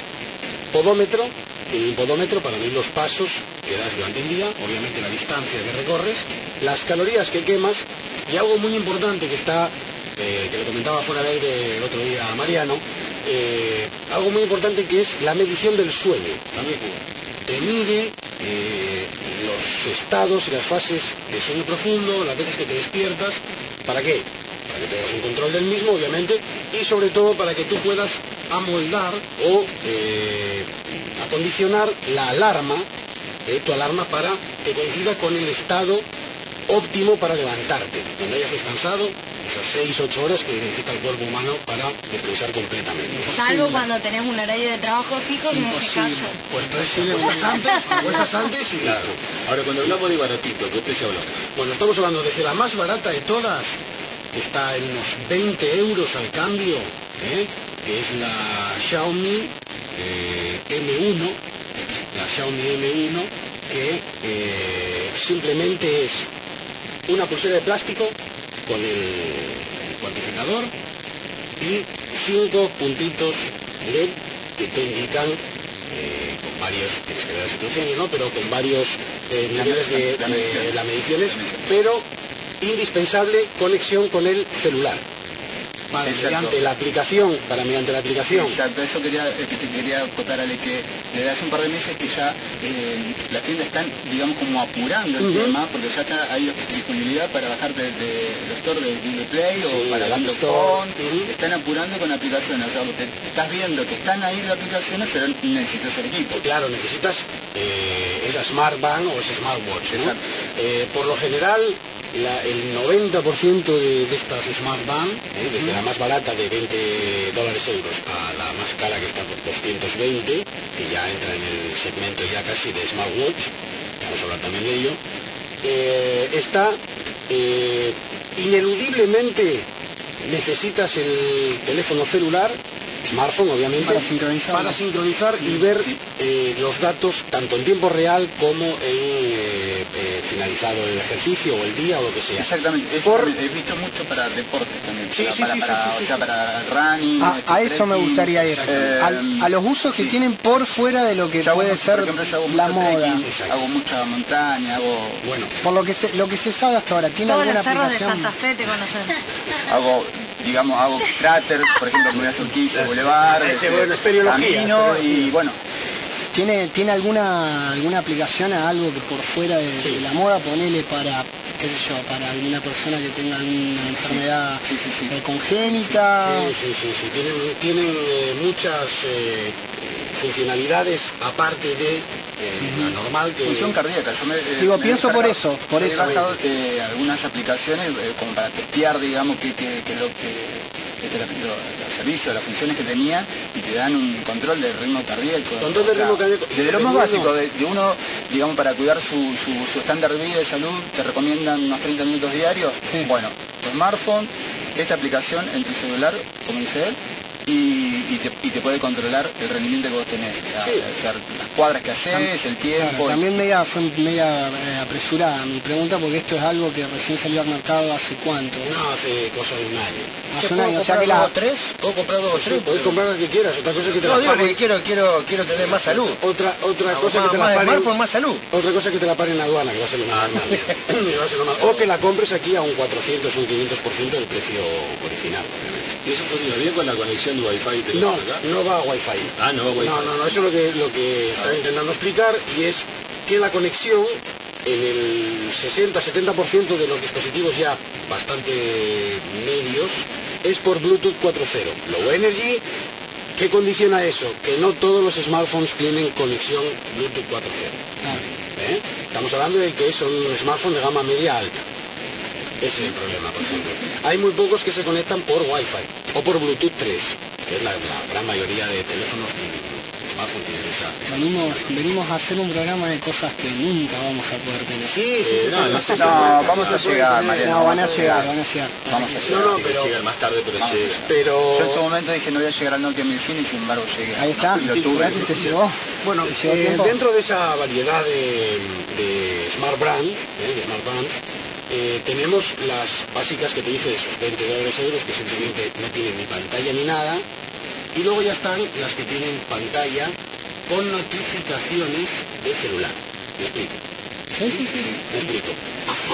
F: podómetro, tiene un podómetro para medir los pasos que das durante el día, obviamente la distancia que recorres, las calorías que quemas y algo muy importante que está, que le comentaba fuera de aire el otro día a Mariano, eh, algo muy importante que es la medición del sueño. Te mide eh, los estados y las fases de sueño profundo, las veces que te despiertas. ¿Para qué? Para que tengas un control del mismo, obviamente, y sobre todo para que tú puedas amoldar o eh, acondicionar la alarma, tu alarma para que coincida con el estado óptimo para levantarte, cuando hayas descansado esas 6, 8 horas que necesita el cuerpo humano para descansar completamente.
E: Salvo cuando tenés un horario de trabajo fijo, que en este caso.
F: Pues puestas antes, puestas antes y
C: Claro. Ahora, cuando hablamos de baratito, ¿qué precio hablamos?
F: Bueno, estamos hablando desde la más barata de todas, que está en unos 20 euros al cambio, ¿eh? que es la Xiaomi eh, M1, la Xiaomi M1, que eh, simplemente es una pulsera de plástico con el cuantificador y cinco puntitos LED que te indican eh, con varios, que ver la situación, ¿no? pero con varios eh, niveles de, de las mediciones, pero indispensable conexión con el celular. Mediante la aplicación, para mediante la aplicación.
I: Exacto, eso quería, que te quería acotar, Ale, que desde hace un par de meses que ya eh, las tiendas están, digamos, como apurando el tema, porque ya está, hay disponibilidad para bajarte de, de los stores de Google Play o para
F: Store. Ujú.
I: están apurando con aplicaciones, o sea, porque estás viendo que están ahí las aplicaciones, pero necesitas el equipo.
F: Claro, necesitas eh, esa Smart Band o ese Smartwatch. Eh, por lo general, la- el 90% de, de estas Smart Band, eh, desde la más barata de 20 dólares euros a la más cara que está por 220, que ya entra en el segmento ya casi de Smartwatch, vamos a hablar también de ello, eh, está eh, ineludiblemente necesitas el teléfono celular, smartphone obviamente,
G: Para sincronizar.
F: para sincronizar y ver eh, los datos tanto en tiempo real como en eh, eh, finalizado el ejercicio o el día o lo que sea.
I: Exactamente, eso
F: Por-
I: he visto mucho para deportes también,
F: Sí,
I: para,
F: sí,
I: para,
F: sí,
I: para-
F: sí, sí,
I: o sea,
F: sí.
I: para running,
G: A,
I: este,
G: a eso me gustaría ir.
I: eh,
G: a los usos que tienen por fuera de lo que
I: Yo
G: puede
I: mucho,
G: ser
I: por ejemplo, yo hago
G: la moda.
I: trekking, hago mucha montaña, hago,
F: Bueno,
G: Por lo que se, lo que se sabe hasta ahora, ¿tiene
E: Todos
G: alguna
E: los cerros de
G: aplicación?
E: Santa Fe te conocen.
I: hago digamos, hago cráter, por ejemplo, me voy a Surquilla, Boulevard,
F: Ese,
I: este,
F: bueno,
I: camino y bueno,
G: ¿Tiene, ¿Tiene alguna alguna aplicación a algo que por fuera de, de la moda ponele para, qué sé yo, para alguna persona que tenga alguna enfermedad
I: sí, sí,
G: eh, congénita?
F: Sí, sí, sí, sí. Tienen, tienen eh, muchas eh, funcionalidades aparte de eh, normal que...
I: función cardíaca. Yo me, eh,
G: Digo,
I: me
G: pienso por eso, por
I: he
G: eso.
I: bajado eh, algunas aplicaciones eh, como para testear, digamos, que, que, que lo que este, los servicios, las funciones que tenía y te dan un control del ritmo cardíaco.
F: Control del ritmo cardíaco.
I: Desde lo más básico, de, de uno, digamos, para cuidar su, su, su estándar de vida y salud, te recomiendan unos 30 minutos diarios.
G: Sí.
I: Bueno, tu smartphone, esta aplicación en tu celular, como dice él, y, y te, y te puede controlar el rendimiento que vos tenés. O sea,
F: Sí.
I: o sea, las cuadras que haces, el tiempo.
G: Claro, también media, fue media eh, apresurada mi pregunta porque esto es algo que recién salió al mercado hace cuánto.
F: No, hace cosa de un año.
G: Hace un año, o sea que la...
I: tres? ¿Puedo comprar dos o
F: podés comprar lo que quieras, otra cosa que te
I: No,
F: la
I: digo que quiero, quiero, quiero tener más salud.
F: Otra, otra cosa que
I: más,
F: te la
I: más
F: paguen.
I: smartphone, más salud.
F: Otra cosa que te la paguen en la aduana, que va a ser lo más. Que O que la compres aquí a un 400 o un 500% del precio original.
C: ¿Y eso funciona bien con la conexión de Wi-Fi que
F: No, no va a Wi-Fi.
C: Ah, no va a Wi-Fi.
F: No, no, no, eso es lo que, lo que estaba intentando explicar y es que la conexión en el 60-70% de los dispositivos ya bastante medios es por Bluetooth 4.0. Low Energy, ¿qué condiciona eso? Que no todos los smartphones tienen conexión Bluetooth 4.0. ¿eh? Estamos hablando de que son smartphones de gama media alta. Ese es el problema, por ejemplo. Hay muy pocos que se conectan por Wi-Fi o por Bluetooth 3, que es la, la gran mayoría de teléfonos tienen esa. esa-
G: Venimos, venimos a hacer un programa de cosas que nunca vamos a poder tener.
F: Sí, sí, sí.
C: no, no
I: No, vamos a llegar, Mariano.
G: No, van a llegar, van a llegar.
I: Vamos a
F: No,
I: llegar.
F: no,
C: que
F: pero,
C: llegar más tarde, pero llega.
F: pero
I: Yo en su momento dije no voy a llegar al Nokia 1100 y sin embargo llegué.
G: Ahí está,
I: lo tuve.
G: Te llegó.
F: bueno,
G: ¿Te llegó a
F: eh, dentro de esa variedad de, de Smart Brand, eh, de Smart Brands, eh, tenemos las básicas que te dije de esos 20 dólares euros que simplemente no tienen ni pantalla ni nada. Y luego ya están las que tienen pantalla con notificaciones de celular. ¿Me explico?
G: Sí, sí, sí.
F: Me explico.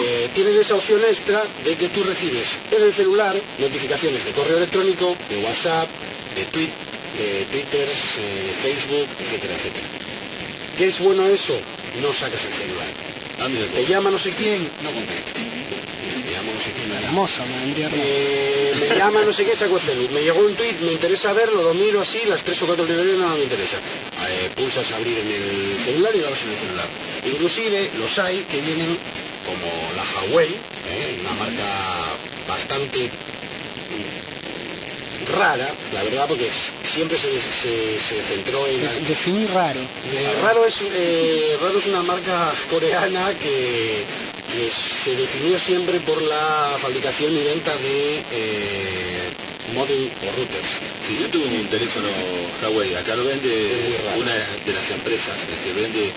F: Eh, tienen esa opción extra de que tú recibes en el celular notificaciones de correo electrónico, de WhatsApp, de tweet, de Twitter, eh, Facebook, etcétera, etcétera. ¿Qué es bueno eso? No sacas el celular. Te llama no sé quién, no contestes. Me llama no sé quién,
G: me
F: eh, me llama no sé qué, saco el. Me llegó un tweet, me interesa verlo, lo miro así, las tres o cuatro librerías no me interesa. Eh, pulsas abrir en el celular y lo abres en el celular. Inclusive los hay que vienen como la Huawei, eh, una marca bastante rara, la verdad, porque siempre se, se- se centró en...
G: De- Definir raro.
F: Eh, raro, es, eh, Raro es una marca coreana que, que se definió siempre por la fabricación y venta de eh, o routers.
C: Si yo tuve un teléfono Huawei, acá lo vende una de las empresas que vende,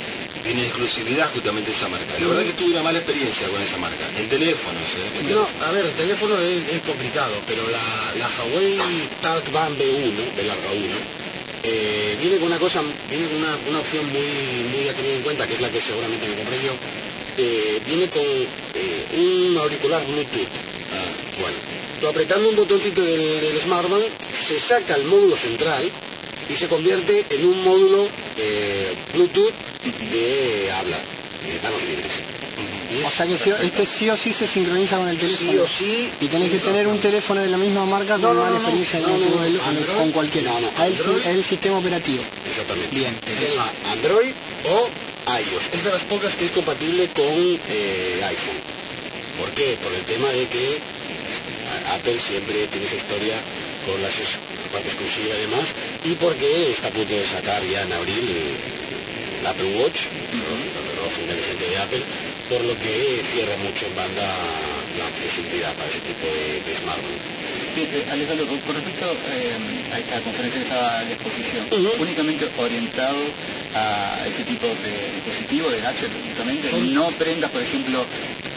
C: tiene exclusividad justamente esa marca. La verdad que tuve una mala experiencia con esa marca. En teléfonos, ¿eh? En
F: No, a ver, el teléfono es, es complicado, pero la, la Huawei Talk Band B1, de larga 1, eh, viene con una cosa, viene con una, una opción muy, muy a tener en cuenta, que es la que seguramente me compré yo, eh, viene con eh, un auricular Bluetooth. Ah, bueno, tú apretando un botoncito del, del smartphone, se saca el módulo central y se convierte en un módulo eh, Bluetooth de habla, de libres.
G: O sea que sí- este sí o sí se sincroniza con el teléfono.
F: sí o sí
G: Y tenés que tener un teléfono de la misma marca con
F: no,
G: mala
F: no, no.
G: experiencia
F: No,
G: el- con cualquiera.
F: No, no.
G: El, el sistema operativo.
F: Exactamente.
G: Bien,
F: Android o iOS. Es de las pocas que es compatible con eh, iPhone. ¿Por qué? Por el tema de que a- Apple siempre tiene esa historia con las parte exclusiva y demás, y porque está a punto de sacar ya en abril el, el Apple Watch, el reloj inteligente de Apple, por lo que cierra mucho en banda la accesibilidad para ese tipo de, de smartphone.
I: Eh, Alejandro, con con respecto eh, a esta conferencia que estaba a la exposición,
F: Ujú.
I: únicamente orientado a este tipo de dispositivos, de gadgets, justamente, no prendas, por ejemplo,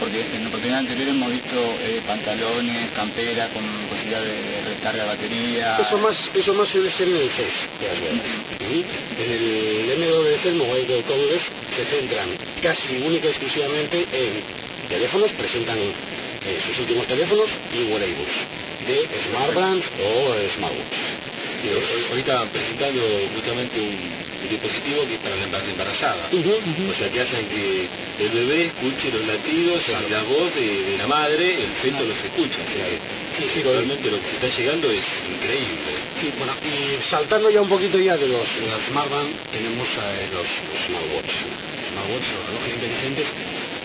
I: porque en oportunidad anterior hemos visto eh, pantalones, camperas con de recarga de batería.
F: Eso más, eso más suele ser en el CES de. ¿sí? En el MWC, el Mobile Congress, se centran casi única y exclusivamente en teléfonos, presentan eh, sus últimos teléfonos y wearables de Smart Brands o Smartwatch.
C: Estaban presentando justamente un, dispositivo que es para la embar- embarazada.
F: Ujú,
C: O sea, que hacen que el bebé escuche los latidos y la voz de, de la madre, el feto los escucha. O sea,
F: Sí, sí,
C: realmente lo que está llegando es increíble.
F: Sí, bueno, y saltando ya un poquito ya de los, de las tenemos eh, los, los. Smartwatch, los relojes inteligentes,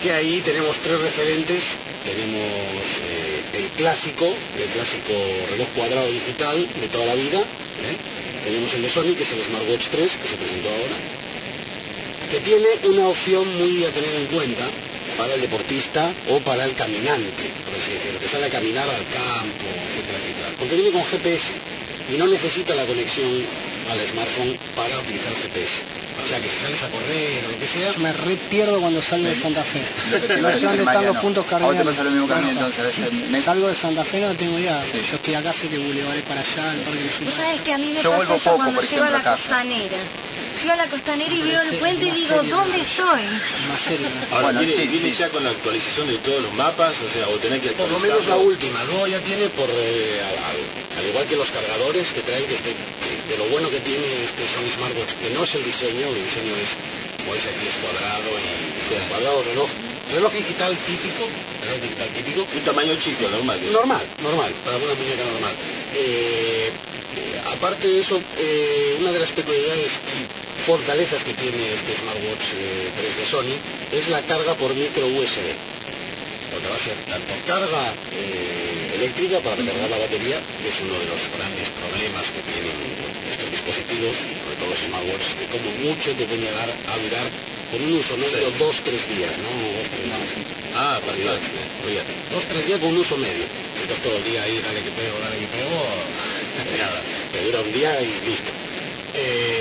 F: que ahí tenemos tres referentes. Tenemos eh, el clásico, el clásico reloj cuadrado digital de toda la vida. ¿eh? Tenemos el de Sony, que es el Smartwatch 3, que se presentó ahora, que tiene una opción muy a tener en cuenta para el deportista o para el caminante, por así decirlo, que sale a caminar al campo, etcétera, etcétera. Porque viene con GPS y no necesita la conexión al smartphone para utilizar GPS. O sea que si sales a correr o lo que sea,
G: Me re pierdo cuando salgo de Santa Fe. No
I: a
G: sé dónde están los puntos
I: A vos te
G: cardinales.
I: pasa lo mismo que a mí,
G: No,
I: entonces, a veces me-
G: Salgo de Santa Fe, no tengo idea. Yo estoy acá, sé que Boulevard es para allá, el Parque Sur.
E: Vos sabés que a mí me
I: Yo
E: pasa
I: vuelvo
E: eso
I: poco,
E: cuando llego a la
I: a casa.
E: costanera. Llego a la costanera y veo el puente y digo, ¿dónde estoy?
G: ¿no?
C: Ahora,
I: Bueno,
C: viene,
I: sí,
C: viene
I: sí.
C: ya con la actualización de todos los mapas, o sea, o tenés que
F: por lo menos la última. Luego ya tiene por eh, al, al- al igual que los cargadores que traen, que, este, que de lo bueno que tiene este Sony Smartwatch, que no es el diseño, el diseño es, como veis aquí es cuadrado y es cuadrado reloj, reloj digital típico, reloj digital típico,
C: Un tamaño chico, normal.
F: Normal, normal, para una muñeca normal. Eh, eh, aparte de eso, eh, una de las peculiaridades y fortalezas que tiene este smartwatch eh, 3 de Sony es la carga por micro USB. Porque va a ser tanto carga eh, eléctrica para recargar la batería, que es uno de los grandes problemas que tienen estos dispositivos, sobre todo los smartwatches, que como mucho te pueden llegar a durar con un uso medio dos, tres días, ¿no? Dos, tres días.
C: Ah, perfecto.
F: Fíjate, dos, tres días con un uso medio. Estás todo el día ahí, dale que pego, dale que pego, nada, te dura un día y listo. Eh,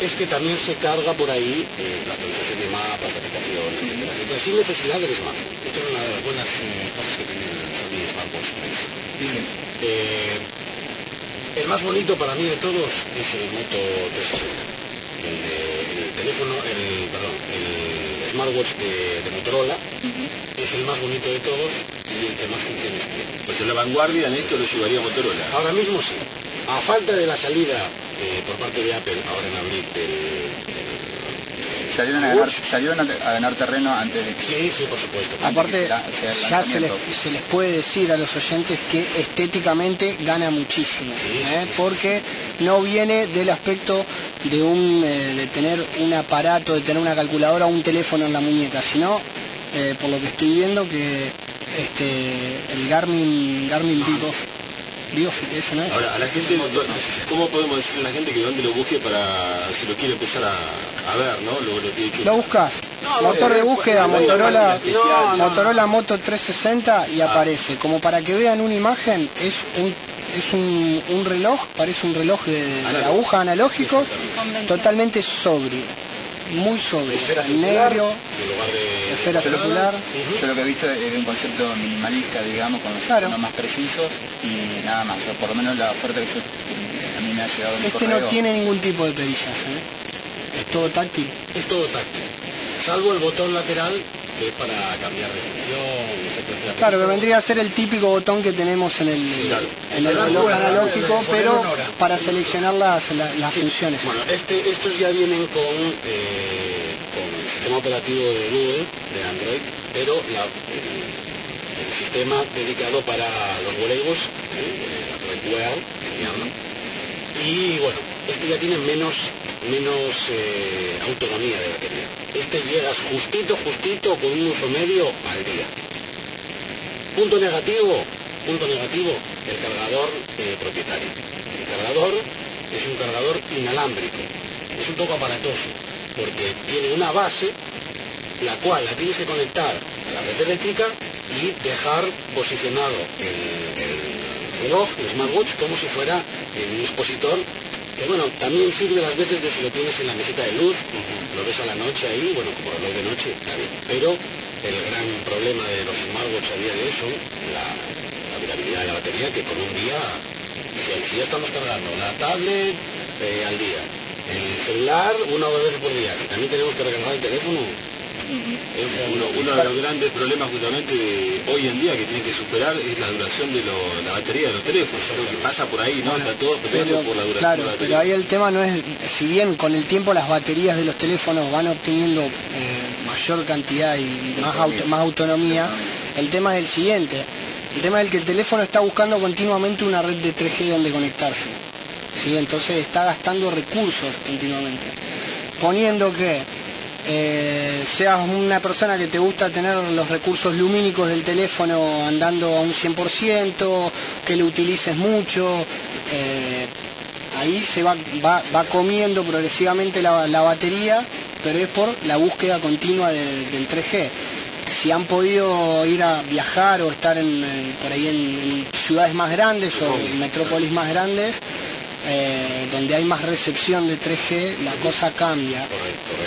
F: es que también se carga por ahí eh, la actualización de mapas, de aplicaciones, etcétera, etcétera, sin necesidad del smartphone. Esto es una de las buenas eh, cosas que tiene el Sony Smartwatch 3. Eh, el más bonito para mí de todos es el Moto 360. El, de- el teléfono, el, perdón, el smartwatch de, de Motorola es el más bonito de todos y el que más funciones tiene.
C: Pues en la vanguardia en esto lo llevaría Motorola.
F: Ahora mismo sí. A falta de la salida eh, por parte de Apple ahora en abril
I: salieron a ganar, salieron a ganar terreno antes de que...
F: Sí, sí, por supuesto.
G: Aparte, ya se les, se les, puede decir a los oyentes que estéticamente gana muchísimo, ¿eh? porque no viene del aspecto de, un, eh, de tener un aparato, de tener una calculadora o un teléfono en la muñeca, sino, eh, por lo que estoy viendo, que este, el Garmin, Garmin Vivo eso no
C: Ahora, a la gente, ¿cómo podemos decirle a la gente que dónde lo busque para si lo quiere empezar a, ver, ¿no? Lo, lo,
G: lo buscas. Motor de búsqueda, Motorola, Motorola Moto 360 y aparece. Como para que vean una imagen, es un es un, reloj, parece un reloj de, aguja analógico, totalmente sobrio muy sobre, negro, esfera circular.
I: Yo lo que he visto es de un concepto minimalista, digamos, con los más precisos y nada más, por lo menos la oferta que yo, a mí me ha llegado
G: Este no tiene ningún tipo de perillas, ¿eh? es todo táctil.
F: Es todo táctil, salvo el botón lateral que es para cambiar de función,
G: Claro, que vendría a ser el típico botón que tenemos en el, en el reloj analógico, pero para seleccionar las, las, funciones.
F: Bueno, este, estos ya vienen con, eh, con el sistema operativo de Google, de Android, pero la, el, sistema dedicado para los voleibos, eh, Android Wear, que se llama. Y bueno, este ya tiene menos, menos eh, autonomía de batería. Este llegas justito, justito, con un uso medio al día. Punto negativo, punto negativo, el cargador propietario. El cargador es un cargador inalámbrico. Es un poco aparatoso, porque tiene una base, la cual la tienes que conectar a la red eléctrica y dejar posicionado el, reloj, el smartwatch, como si fuera un expositor que bueno, también sirve las veces de si lo tienes en la mesita de luz, lo ves a la noche ahí, bueno, como reloj de noche. Pero el gran problema de los smartwatches a día de hoy son la, durabilidad de la batería, que con un día, si, ya estamos cargando la tablet eh, al día, el celular una o dos veces por día, también tenemos que recargar el teléfono,
C: uno, de los grandes problemas justamente de hoy en día que tiene que superar es la duración de la batería de los teléfonos, algo que pasa por ahí, ¿no? Está todo pero, por la duración
G: claro, Pero ahí el tema no es, si bien con el tiempo las baterías de los teléfonos van obteniendo eh, mayor cantidad y más, más autonomía, el tema es el siguiente. El tema es que el teléfono está buscando continuamente una red de 3G donde conectarse. ¿sí? Entonces está gastando recursos continuamente. Poniendo que eh, seas una persona que te gusta tener los recursos lumínicos del teléfono andando a un 100%, que lo utilices mucho, eh, ahí se va, va, comiendo progresivamente la, batería, pero es por la búsqueda continua del 3G. Si han podido ir a viajar o estar en, por ahí en, ciudades más grandes o en metrópolis más grandes, eh, donde hay más recepción de 3G, la cosa cambia.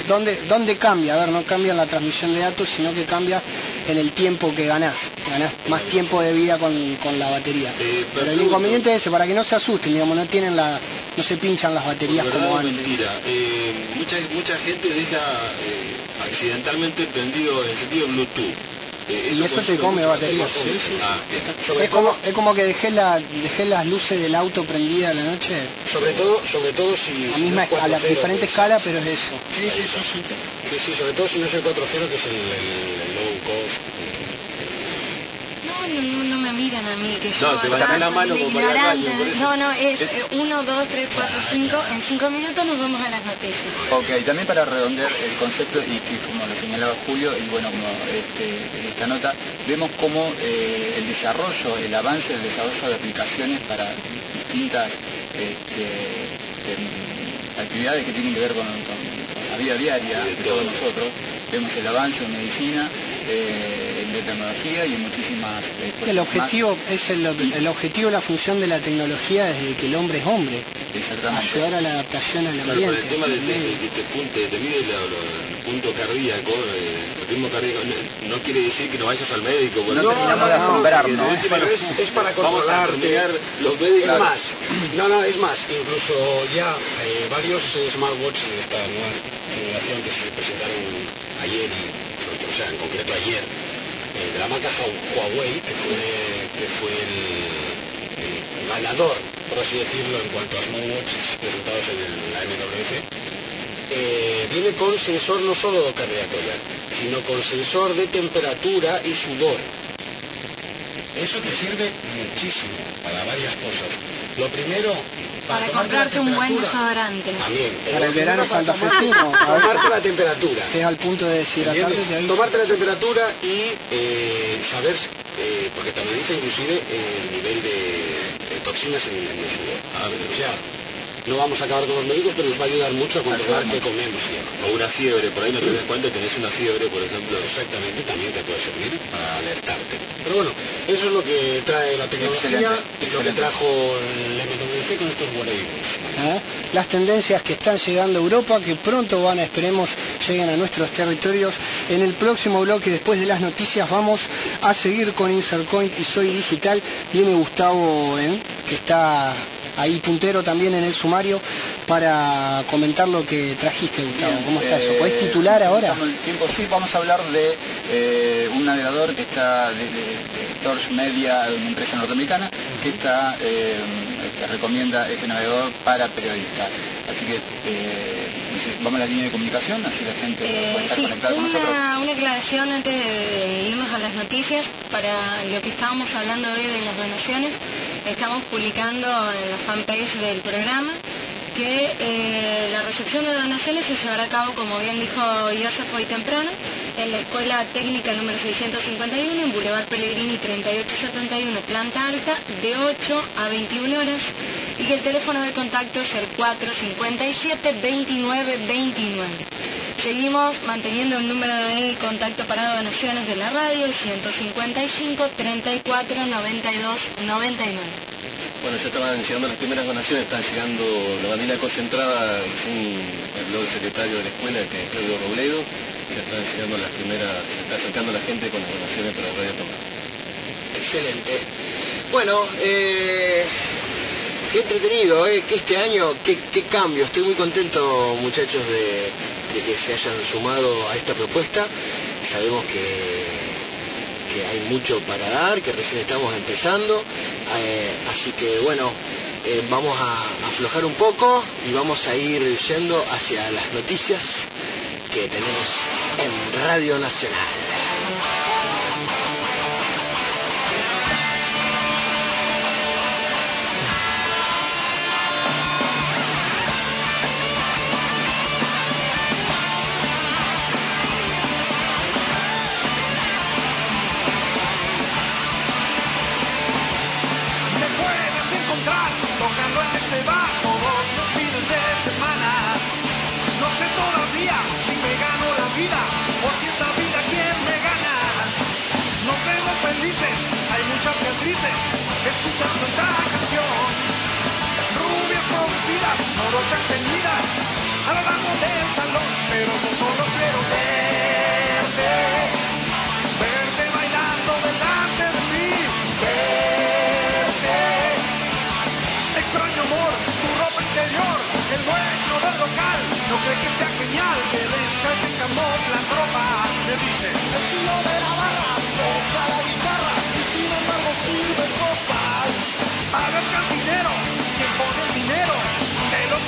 G: ¿Dónde, ¿Dónde cambia? A ver, no cambia en la transmisión de datos, sino que cambia en el tiempo que ganás. Ganás más tiempo de vida con, la batería. Eh, pero el inconveniente es ese, para que no se asusten, digamos, no tienen la. no se pinchan las baterías como antes.
C: Mentira. Eh, mucha, mucha gente deja accidentalmente prendido el sentido Bluetooth
G: y eso te come batería. es, como, es como que dejé, la, dejé las luces del auto prendidas a la noche.
F: Sobre todo, sobre todo si...
G: A misma escala, diferente escala, pero es eso.
F: Sí, sí, sí, sí. Sí, sí, sobre todo si no es el 4.0, que es el, el low cost
E: no, miran a mí, que yo
C: no, te van a la mano
E: ignorante. No, no, es 1, 2, 3, 4, 5. En 5 minutos nos vamos a las noticias.
I: Ok, también para redondear el concepto, y que como lo señalaba Julio, y bueno, como este, esta nota, vemos cómo eh, el desarrollo, el avance del desarrollo de aplicaciones para distintas este, em, actividades que tienen que ver con, la vida diaria de todos nosotros, vemos el avance en medicina, eh, de tecnología y en muchísimas
G: eh, el objetivo es el, el, objetivo la función de la tecnología desde que el hombre es hombre. Ayudar a la adaptación al ambiente
C: claro, el tema de, que te, punte, te mide el punto cardíaco eh, el ritmo cardíaco no, quiere decir que no vayas al médico
I: no, terminamos de asombrarnos
F: es, es para controlarte.
C: los médicos.
F: Es más no no es más incluso ya eh, varios smartwatches de esta nueva generación que se presentaron ayer y o sea, en concreto ayer, eh, de la marca Huawei, que fue, que fue el, ganador por así decirlo, en cuanto a smartwatches presentados en la MWC, eh, viene con sensor no solo cardíaco ya, sino con sensor de temperatura y sudor. Eso te sirve muchísimo para varias cosas. Lo primero,
E: Para comprarte un buen desodorante.
F: También.
G: Para el verano
F: para
G: santafesino.
F: tomar- Tomarte la temperatura.
G: Que es al punto de deshidratarte,
F: ¿Entiendes?
G: te avisa.
F: Tomarte la temperatura y eh, saber, eh, porque te analiza inclusive el nivel de, de toxinas en, en el sudor. O sea, no vamos a acabar con los médicos, pero nos va a ayudar mucho a controlar qué comemos.
C: O una fiebre, por ahí no te das cuenta, tenés una fiebre, por ejemplo.
F: Exactamente, también te puede servir para alertarte. Pero bueno, eso es lo que trae la tecnología
I: Excelente,
F: y lo que trajo el MWC con estos wearables.
G: ¿eh? las tendencias que están llegando a Europa, que pronto van a, esperemos, lleguen a nuestros territorios. En el próximo bloque, después de las noticias, vamos a seguir con Insercoin y Soy Digital. Viene Gustavo, ¿eh? que está ahí puntero también en el sumario, para comentar lo que trajiste, Gustavo.
I: Bien,
G: ¿Cómo está eso?
I: eh,
G: ¿Podés titular ahora?
I: el tiempo, sí, vamos a hablar de eh, un navegador que está de, de- de Torch Media, una empresa norteamericana, que está eh, que recomienda este navegador para periodistas. Así que eh, vamos a la línea de comunicación, así la gente
E: Eh,
I: puede estar
E: sí,
I: conectada con nosotros.
E: una, una aclaración antes de irnos a las noticias para lo que estábamos hablando hoy de las donaciones. Estamos publicando en la fanpage del programa que eh, la recepción de donaciones se llevará a cabo, como bien dijo Joseph hoy temprano, en la Escuela Técnica número 651, en Boulevard Pellegrini 3871, planta alta, de 8 a 21 horas, y que el teléfono de contacto es el 457-2929. Seguimos manteniendo el número de contacto para donaciones de la radio, el 155 34 92 99.
C: Bueno, ya estaban llegando las primeras donaciones, están llegando la bandera concentrada, sin habló el secretario de la escuela, que es Claudio Robledo, ya están llegando las primeras, se está acercando la gente con las donaciones para Radio Tomar.
H: Excelente. Bueno, eh, qué entretenido, eh, que este año, qué, qué cambio. Estoy muy contento, muchachos, de, de que se hayan sumado a esta propuesta. Sabemos que, que hay mucho para dar, que recién estamos empezando. eh, así que bueno, eh, vamos a aflojar un poco y vamos a ir yendo hacia las noticias que tenemos en Radio Nacional.
O: Escuchando esta canción. Rubias producidas, morochas tenidas a lo largo del salón, pero yo solo quiero verte, verte bailando delante de mí, verte. Extraño amor, tu ropa interior, el dueño del local, no cree que sea genial que venga y tengamos la tropa. Me dice, el de la barra, sirve copas. A ver cantinero, quien pone el dinero, de los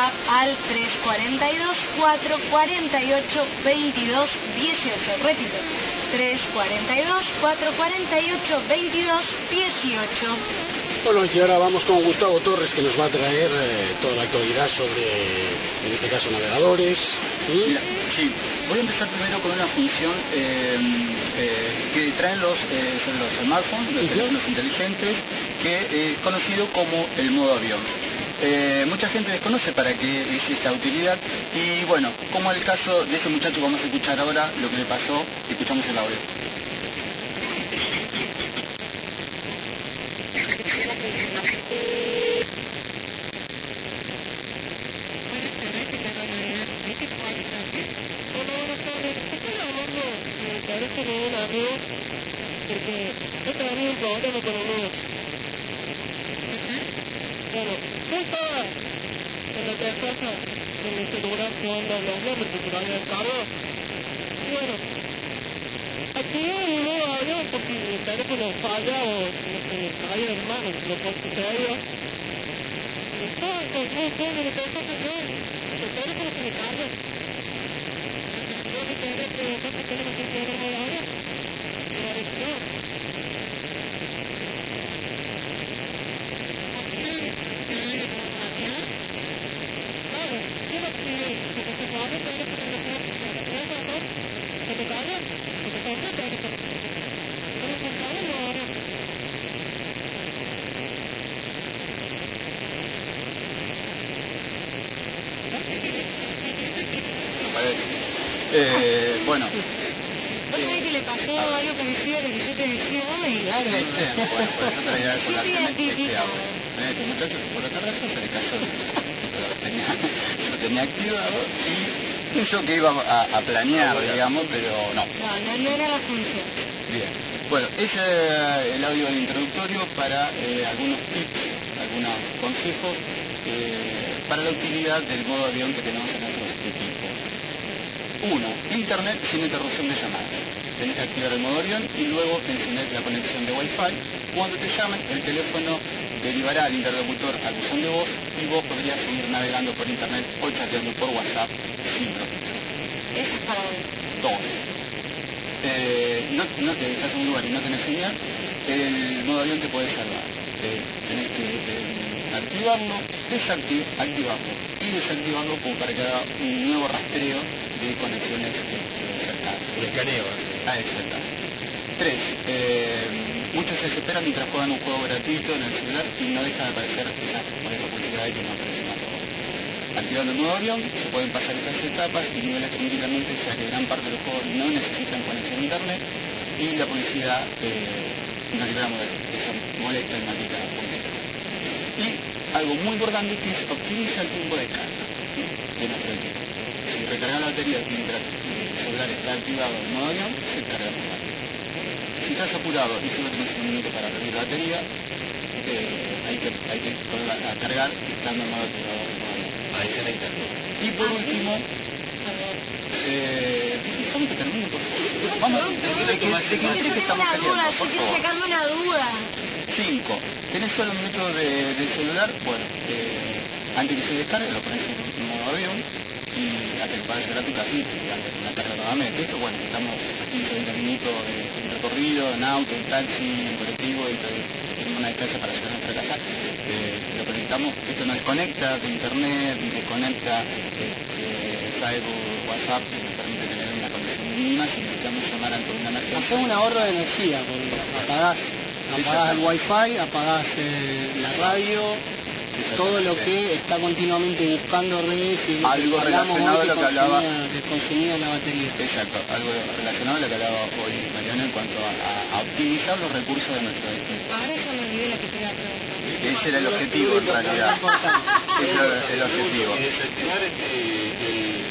E: WhatsApp al 342 448 22 18. Repito, 342 448 22 18.
F: Bueno, y ahora vamos con Gustavo Torres que nos va a traer eh, toda la actualidad sobre, en este caso, navegadores. ¿Mm?
I: Mira, sí, voy a empezar primero con una función eh, eh, que traen los, eh, los smartphones, los teléfonos inteligentes, que es conocido como el modo avión eh, mucha gente desconoce para qué es esta utilidad y bueno, como el caso de ese muchacho vamos a escuchar ahora lo que le pasó, escuchamos el audio.
P: Porque en la terraza mi celular jugando a los nombres porque lo había descargado. Y bueno, mi nuevo avión porque mi teléfono fallaba se caía de mano, lo que se que el teléfono se me cayó. Yo me quedé que no se tenía que quedar el avión. Y la dejé.
I: Eh, bueno,
E: ¿Vos sabés que le pasó algo parecido a lo que yo te decía
I: Bueno, por eso traía
E: Sí,
I: el
E: te
I: este
E: identifico.
I: audio. Eh, muchacho por otra razón se le cayó. Lo tenía, lo tenía activado y pensó que iba a, a planear, digamos, pero no.
E: No, no, no era la función.
I: Bien. Bueno, ese es el audio introductorio para eh, algunos tips, algunos consejos eh, para la utilidad del modo avión que tenemos en nuestro equipo. Uno, Internet sin interrupción de llamadas. Tenés que activar el modo avión y luego encender la conexión de Wi-Fi. Cuando te llamen, el teléfono derivará al interlocutor al buzón de voz y vos podrías seguir navegando por Internet o chateando por WhatsApp sin problema.
E: Eso es para hoy.
I: Dos. Eh, no, no te estás en un lugar y no tenés señal, el modo avión te puede salvar. Eh, tenés que eh, activarlo, desactivar, activarlo y desactivarlo como para que haga un nuevo rastreo de conexiones eh, cercanas.
C: Un escaneo.
I: Ah, exacto. Tres, eh, muchos se desesperan mientras juegan un juego gratuito en el celular y no deja de aparecer esa, por esa publicidad de que no aparece más. Activando el nuevo avión, se pueden pasar estas etapas y nivelar tranquilamente, ya que gran parte de los juegos no necesitan conexión a internet y la publicidad eh, libramos de esa molesta y maldita publicidad. Y algo muy importante que es optimiza el tiempo de carga de nuestro equipo. Si recarga la batería mientras celular está activado en modo avión, se carga. Si estás apurado y solo tienes un minuto para recargar la batería, eh, hay que, hay que ponerla a cargar estando en modo activado en modo avión.
C: Ahí se la.
I: Y por último, eh, déjame que termine, por favor. Vamos, ¿de qué- qué- que estamos saliendo? Por favor.
E: sacarme una duda.
I: 5. Tenés solo un minuto de, del celular, bueno, eh, antes que se descargue lo pones en modo avión y hasta que puedas llegar a tu casa y la, la carga nuevamente. Esto, bueno, estamos a 15 20 minutos de recorrido, en auto, en taxi, en colectivo, y te- tenemos una distancia para llegar a nuestra casa. Eh, lo conectamos, esto nos desconecta de internet, desconecta este, Facebook, WhatsApp, y nos permite tener una conexión mínima si necesitamos llamar ante una emergencia.
G: Hacer un ahorro de energía, porque apagás, apagás el wifi, apagás eh, la radio, todo lo que está continuamente buscando redes y
I: Algo relacionado a lo que hablaba.
G: consumía- la batería.
I: Exacto, algo relacionado a lo que hablaba hoy Mariano en cuanto a, a- a optimizar los recursos de nuestro equipo.
E: Ahora ya me olvidé lo que te iba a preguntar.
I: Ese era el objetivo en realidad. Ese era el objetivo.
C: Desactivar este, el,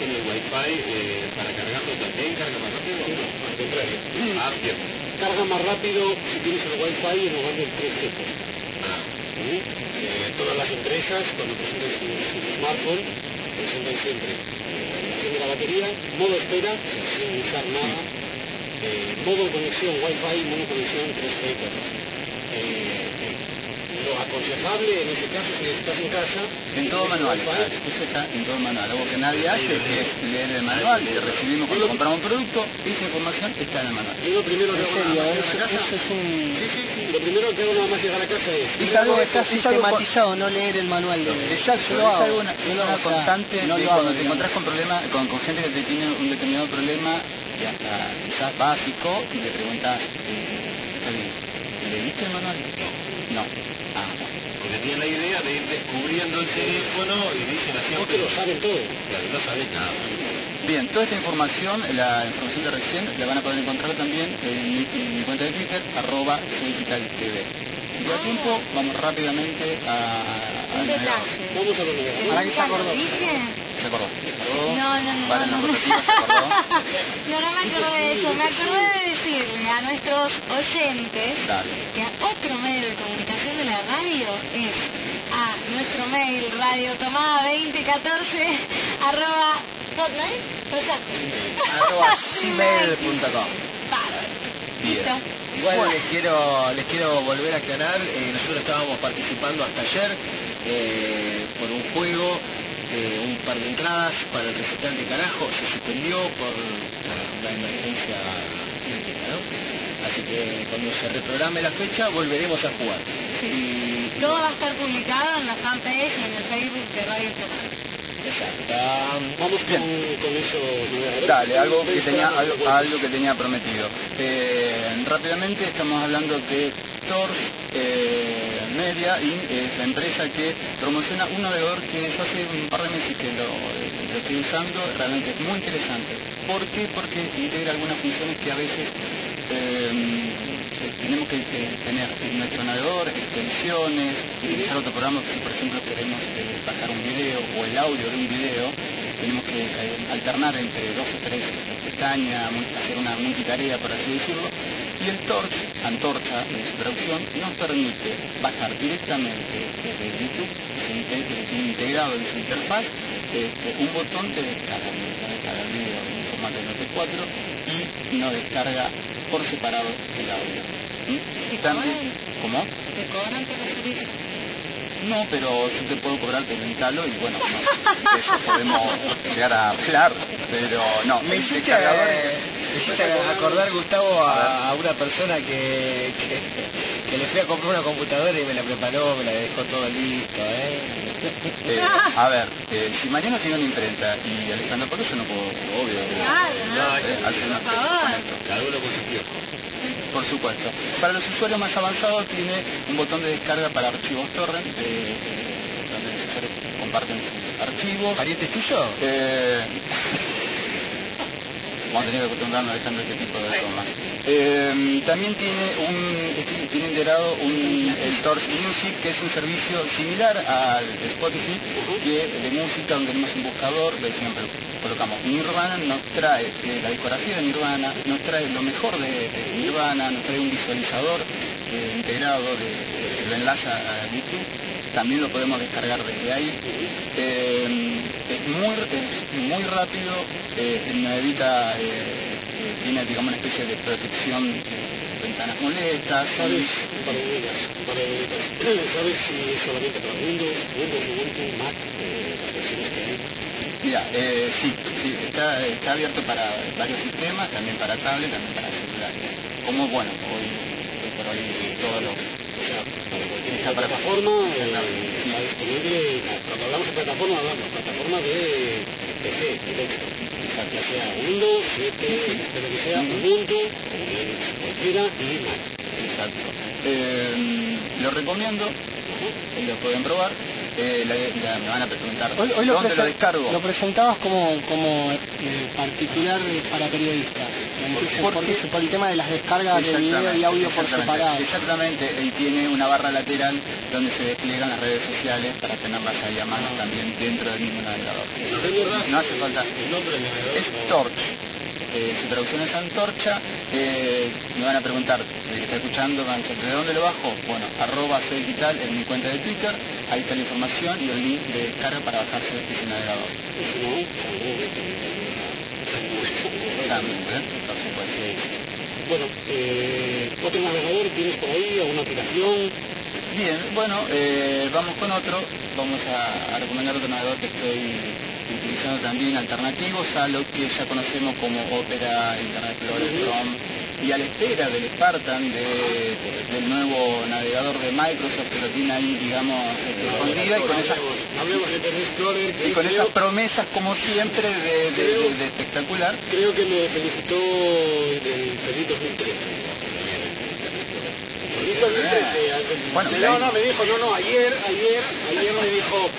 C: Wi-Fi eh, para cargarlo también, carga más rápido o no? Al contrario. Ah, bien.
F: Carga más rápido si tienes el wifi en lugar del 3G. Las empresas, cuando presentan su, su smartphone, presentan siempre de la batería, modo espera, sin usar nada, eh, modo conexión Wi-Fi, modo conexión 3G. Eh, eh, lo aconsejable en ese caso, si estás en casa,
I: En todo manual, eso está en todo manual. Algo que nadie hace que es leer el manual, que recibimos cuando compramos un producto, esa información está en el manual.
F: Yo lo primero que hago casa,
G: eso es un...
F: sí, sí, sí, lo primero que hago nada más llegar a casa es
G: Es algo que está sistematizado, no leer el manual de...
I: Exacto, es
G: hago,
I: algo una, constante
G: no
I: de
G: lo hago,
I: cuando te encontrás con problemas, con, con gente que te tiene un determinado problema, y hasta quizás básico, y le preguntas, eh, está bien, ¿leíste el manual? No. Ah,
C: porque tienen la idea de ir descubriendo el teléfono y dicen así,
F: porque lo saben todo.
C: Claro, no sabes nada.
I: Bien, toda esta información, la información de recién, la van a poder encontrar también en mi, en mi cuenta de Twitter, arroba TV. Y a tiempo, vamos rápidamente a... a
E: Un detalle.
F: Vamos a lo navegador.
E: ¿El
G: Ahora que se acordó.
I: Se acordó.
E: No, no, no.
I: Para
E: no,
I: no,
E: no.
I: se acordó.
E: No, no me acordé de eso. Me acordé de decirle a nuestros oyentes
I: Dale.
E: que otro medio de comunicación de la radio es a nuestro mail radiotomada2014 arroba
I: arroba gmail.com.
E: Listo.
H: Igual les quiero les quiero volver a aclarar, eh, nosotros estábamos participando hasta ayer eh, por un juego, eh, un par de entradas para el recital de carajo, se suspendió por la emergencia crítica, ¿no? Así que cuando se reprograme la fecha volveremos a jugar. Y,
E: Todo va a estar publicado en la fanpage y en el Facebook de Radio Tomada.
H: Exacto.
F: Vamos con, con eso.
I: Dale, algo que
F: ¿Veis
I: tenía, algo, algo que tenía prometido. Eh, rápidamente estamos hablando que Torch eh, Media Inc. es la empresa que promociona un navegador que yo hace un par de meses que lo, lo estoy usando, realmente es muy interesante. ¿Por qué? Porque integra algunas funciones que a veces eh, tenemos que eh, tener en nuestro navegador, extensiones, utilizar otro programa, si por ejemplo queremos eh, bajar un video o el audio de un video, tenemos que eh, alternar entre dos o tres pestañas, hacer una multitarea, por así decirlo, y el Torch, Antorcha, de su traducción, nos permite bajar directamente desde YouTube, que tiene integrado en su interfaz, este, un botón de descarga, descarga el video en formato MP4 y nos descarga por separado el audio. ¿Mm?
E: ¿Y
I: También? ¿cómo?
E: ¿Te cobran por el servicio?
I: No, pero yo te puedo cobrar, te lo instalo y bueno, no, de eso podemos llegar a hablar, pero no,
H: Me hiciste,
I: descargadores...
H: me hiciste acordar, Gustavo, a, a una persona que, que, que le fui a comprar una computadora y me la preparó, me la dejó todo listo, ¿eh?
I: Eh, a ver, eh, si Mariano tiene una imprenta y Alejandro por eso no puedo, obvio.
E: Claro,
I: eh, eh, hacer una-
E: por favor.
C: Cada uno con su tiempo.
I: Por supuesto. Para los usuarios más avanzados tiene un botón de descarga para archivos torrent, eh, donde los usuarios comparten sus archivos.
H: ¿Pariente es tuyo?
I: Eh, vamos a tener que acostumbrarnos a este tipo de bromas. Eh, también tiene un este- tiene integrado un, el Torch Music, que es un servicio similar al Spotify, que de música donde tenemos un buscador, por ejemplo, colocamos Nirvana, nos trae eh, la discografía de Nirvana, nos trae lo mejor de, de Nirvana, nos trae un visualizador eh, integrado de, que lo enlaza a YouTube, también lo podemos descargar desde ahí. Eh, es, muy, es muy rápido, eh, no evita, eh, eh, tiene digamos una especie de protección de ventanas molestas,
F: ¿Sabes? Un par de dudas, un par de dudas. ¿Sabes si es solamente para Windows, Windows, Ubuntu, Mac, eh, las versiones que hay?
I: Mira, eh, sí, sí, está, está abierto para varios sistemas, también para tablet, también para celular. Como bueno, hoy, hoy por hoy todos los
F: O sea, para cualquier
I: Está para-
F: plataforma eh, está disponible. Cuando hablamos de plataforma, hablamos de plataforma de PC. Ya sea Windows, 7, espero que sea Ubuntu, cualquiera, y Mac.
I: Exacto. Eh, lo recomiendo, eh, lo pueden probar. Eh, la- la- me van a
G: Hoy, hoy lo,
I: dónde lo
G: presen-
I: descargo.
G: lo presentabas como, como eh, particular para periodistas. Entonces,
I: ¿Por
G: por,
I: qué?
G: eso, por el tema de las descargas de video y audio por separado.
I: Exactamente, y tiene una barra lateral donde se despliegan las redes sociales para tenerlas ahí a mano también dentro del mismo navegador. No hace falta.
C: El nombre del navegador.
I: Es Torch. Eh, su traducción es antorcha. Eh, me van a preguntar, el que está escuchando, ¿de dónde lo bajo? Bueno, arroba soy digital en mi cuenta de Twitter, ahí está la información y el link de descarga para bajarse navegador.
F: No, San Google.
I: También, ¿eh? Por supuesto.
F: Bueno, eh, otro navegador tienes por ahí, alguna aplicación.
I: Bien, bueno, eh, vamos con otro. Vamos a, a recomendar otro navegador que estoy utilizando también, alternativos a lo que ya conocemos como Opera, Internet Explorer, Chrome, y a la espera del Spartan, de- del nuevo navegador de Microsoft que lo tiene ahí, digamos, este, escondida, y con esas, y con esas promesas, como siempre, de, de- de- de espectacular.
F: creo que me felicitó el feliz 2013. Feliz 2013.
I: Bueno,
F: no, no, me dijo, no, no, ayer, ayer, ayer me dijo,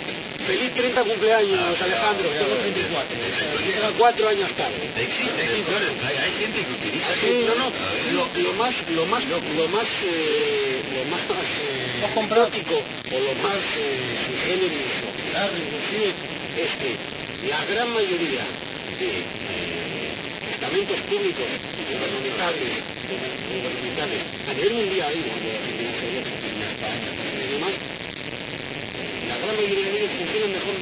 F: feliz 30 cumpleaños, Alejandro, tengo 34. O sea, llega cuatro años tarde.
C: Existe, existe. Hay, hay gente que utiliza
F: Sí, no, no, lo, lo más, lo más, lo más, eh, lo más eh, exótico o lo más eh, inclusive, es que la gran mayoría de eh, estamentos públicos gubernamentales, gubernamentales a nivel mundial, cuando Argentina se ve, Argentina, España, Francia y demás, la funcionan mejor.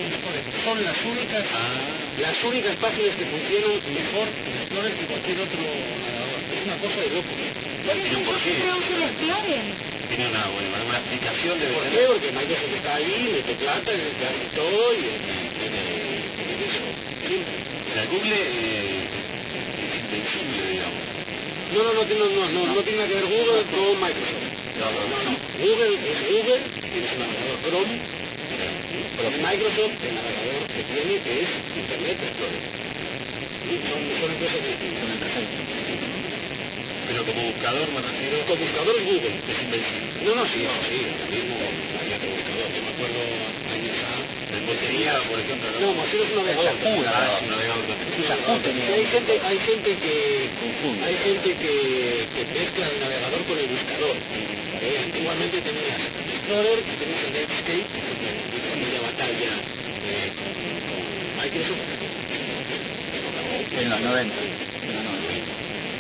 F: Son las únicas, las únicas páginas que funcionan mejor en Explorer que cualquier otro navegador. Es una cosa de.
E: Tiene por qué.
C: Tiene una, bueno, una explicación de
F: ¿Por qué? Porque Microsoft está ahí, mete plata, es el que hace todo y tiene, eso.
C: Sea, Google eh, es invencible, digamos.
F: No, no, no, no, no, no, no tiene nada que ver Google con Microsoft.
C: No, no, no.
F: Google es Google, tiene su navegador Chrome, pero Microsoft el navegador que tiene es Internet Explorer. Y son, son empresas distintas.
C: Pero como buscador me refiero...
F: Como buscador es Google.
C: Es invencible.
F: No, no, sí, sí, lo mismo había que buscador. Yo me acuerdo años a...
C: El Mozilla, por ejemplo,
F: No, Mozilla es un navegador.
C: Es un navegador
F: hay gente, hay gente que hay gente que, que mezcla el navegador con el buscador. Eh, antiguamente tenías Explorer y tenías el Netscape, que batalla eh, con, con Microsoft.
H: En los 90.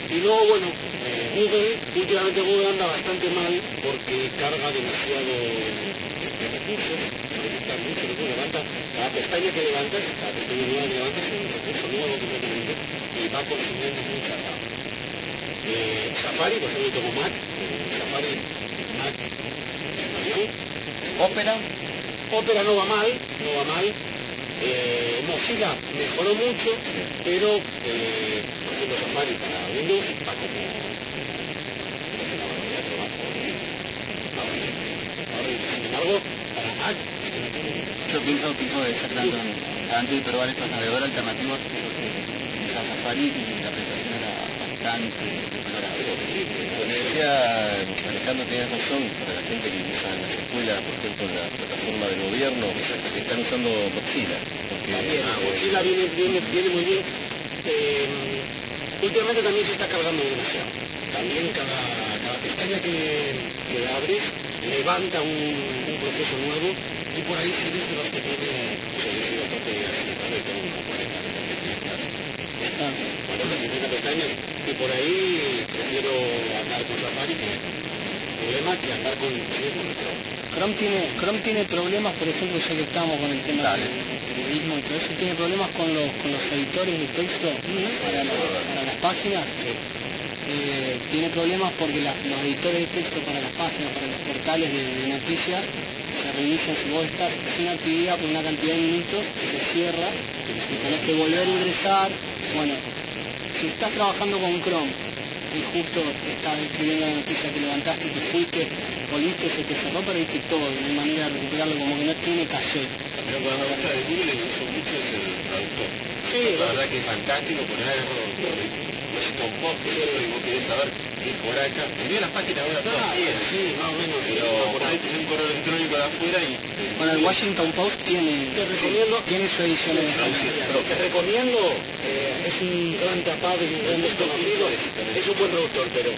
F: Y luego, bueno, eh, Google, últimamente Google anda bastante mal porque carga demasiado de recursos, solicita mucho levanta, cada pestaña que levantas, cada pestaña nueva que levantas es un recurso nuevo completamente y va consumiendo mucha RAM. Eh, Safari, por ejemplo, yo tengo Mac, eh, Safari, Mac, avión.
H: Opera,
F: Opera no va mal, no va mal. Eh, Mozilla mejoró mucho, pero eh, por ejemplo Safari para Windows va como. Sin embargo, para Mac, que
H: yo pienso, pienso exactamente mismo. Antes de probar estos navegadores alternativos, usaba Safari y la presentación era bastante deplorable.
C: Como decía Alejandro, tienes razón, para la gente que usa en las escuelas, por ejemplo, la plataforma del gobierno, que están usando. Porque,
F: También,
C: ah,
F: Mozilla viene, viene, viene muy bien. Eh, últimamente también se está cargando demasiado. También cada, cada pestaña que, que abres levanta un, un proceso nuevo y por ahí si eres de los que tiene, o sea, yo soy bastante así, ¿vale? Tengo como 40, 40 40, 50 pestañas y por ahí prefiero andar con Safari que problema que andar con, sí, Chrome.
G: Tiene, Chrome tiene problemas, por ejemplo, ya que estamos con el tema del periodismo y todo eso, tiene problemas con los, con los editores de texto para, la- para las páginas. Eh, tiene problemas porque la- los editores de texto para las páginas, para los portales de, de noticias, se reinician si vos estás sin actividad por una cantidad de minutos, se cierra, y tenés que volver a ingresar. Bueno, si estás trabajando con Chrome y justo estás escribiendo la noticia que levantaste y te fuiste, volviste, se te cerró, perdiste todo, no hay manera de recuperarlo, como que no tiene caché.
C: Pero cuando me gusta de Google, mucho es el traductor.
F: Sí,
C: la verdad que es fantástico ponerlo, no sé, con post, y vos querés saber qué por acá. Envío las páginas ahora todas
F: Ah,
C: bien,
F: sí, más o menos.
C: pero por ahí tenés un correo electrónico de afuera y...
G: Bueno, el Washington Post tiene,
F: Te recomiendo,
G: tiene su edición en español.
F: Lo que recomiendo eh, es un gran tapado y un gran desconocido. Es un buen productor, pero,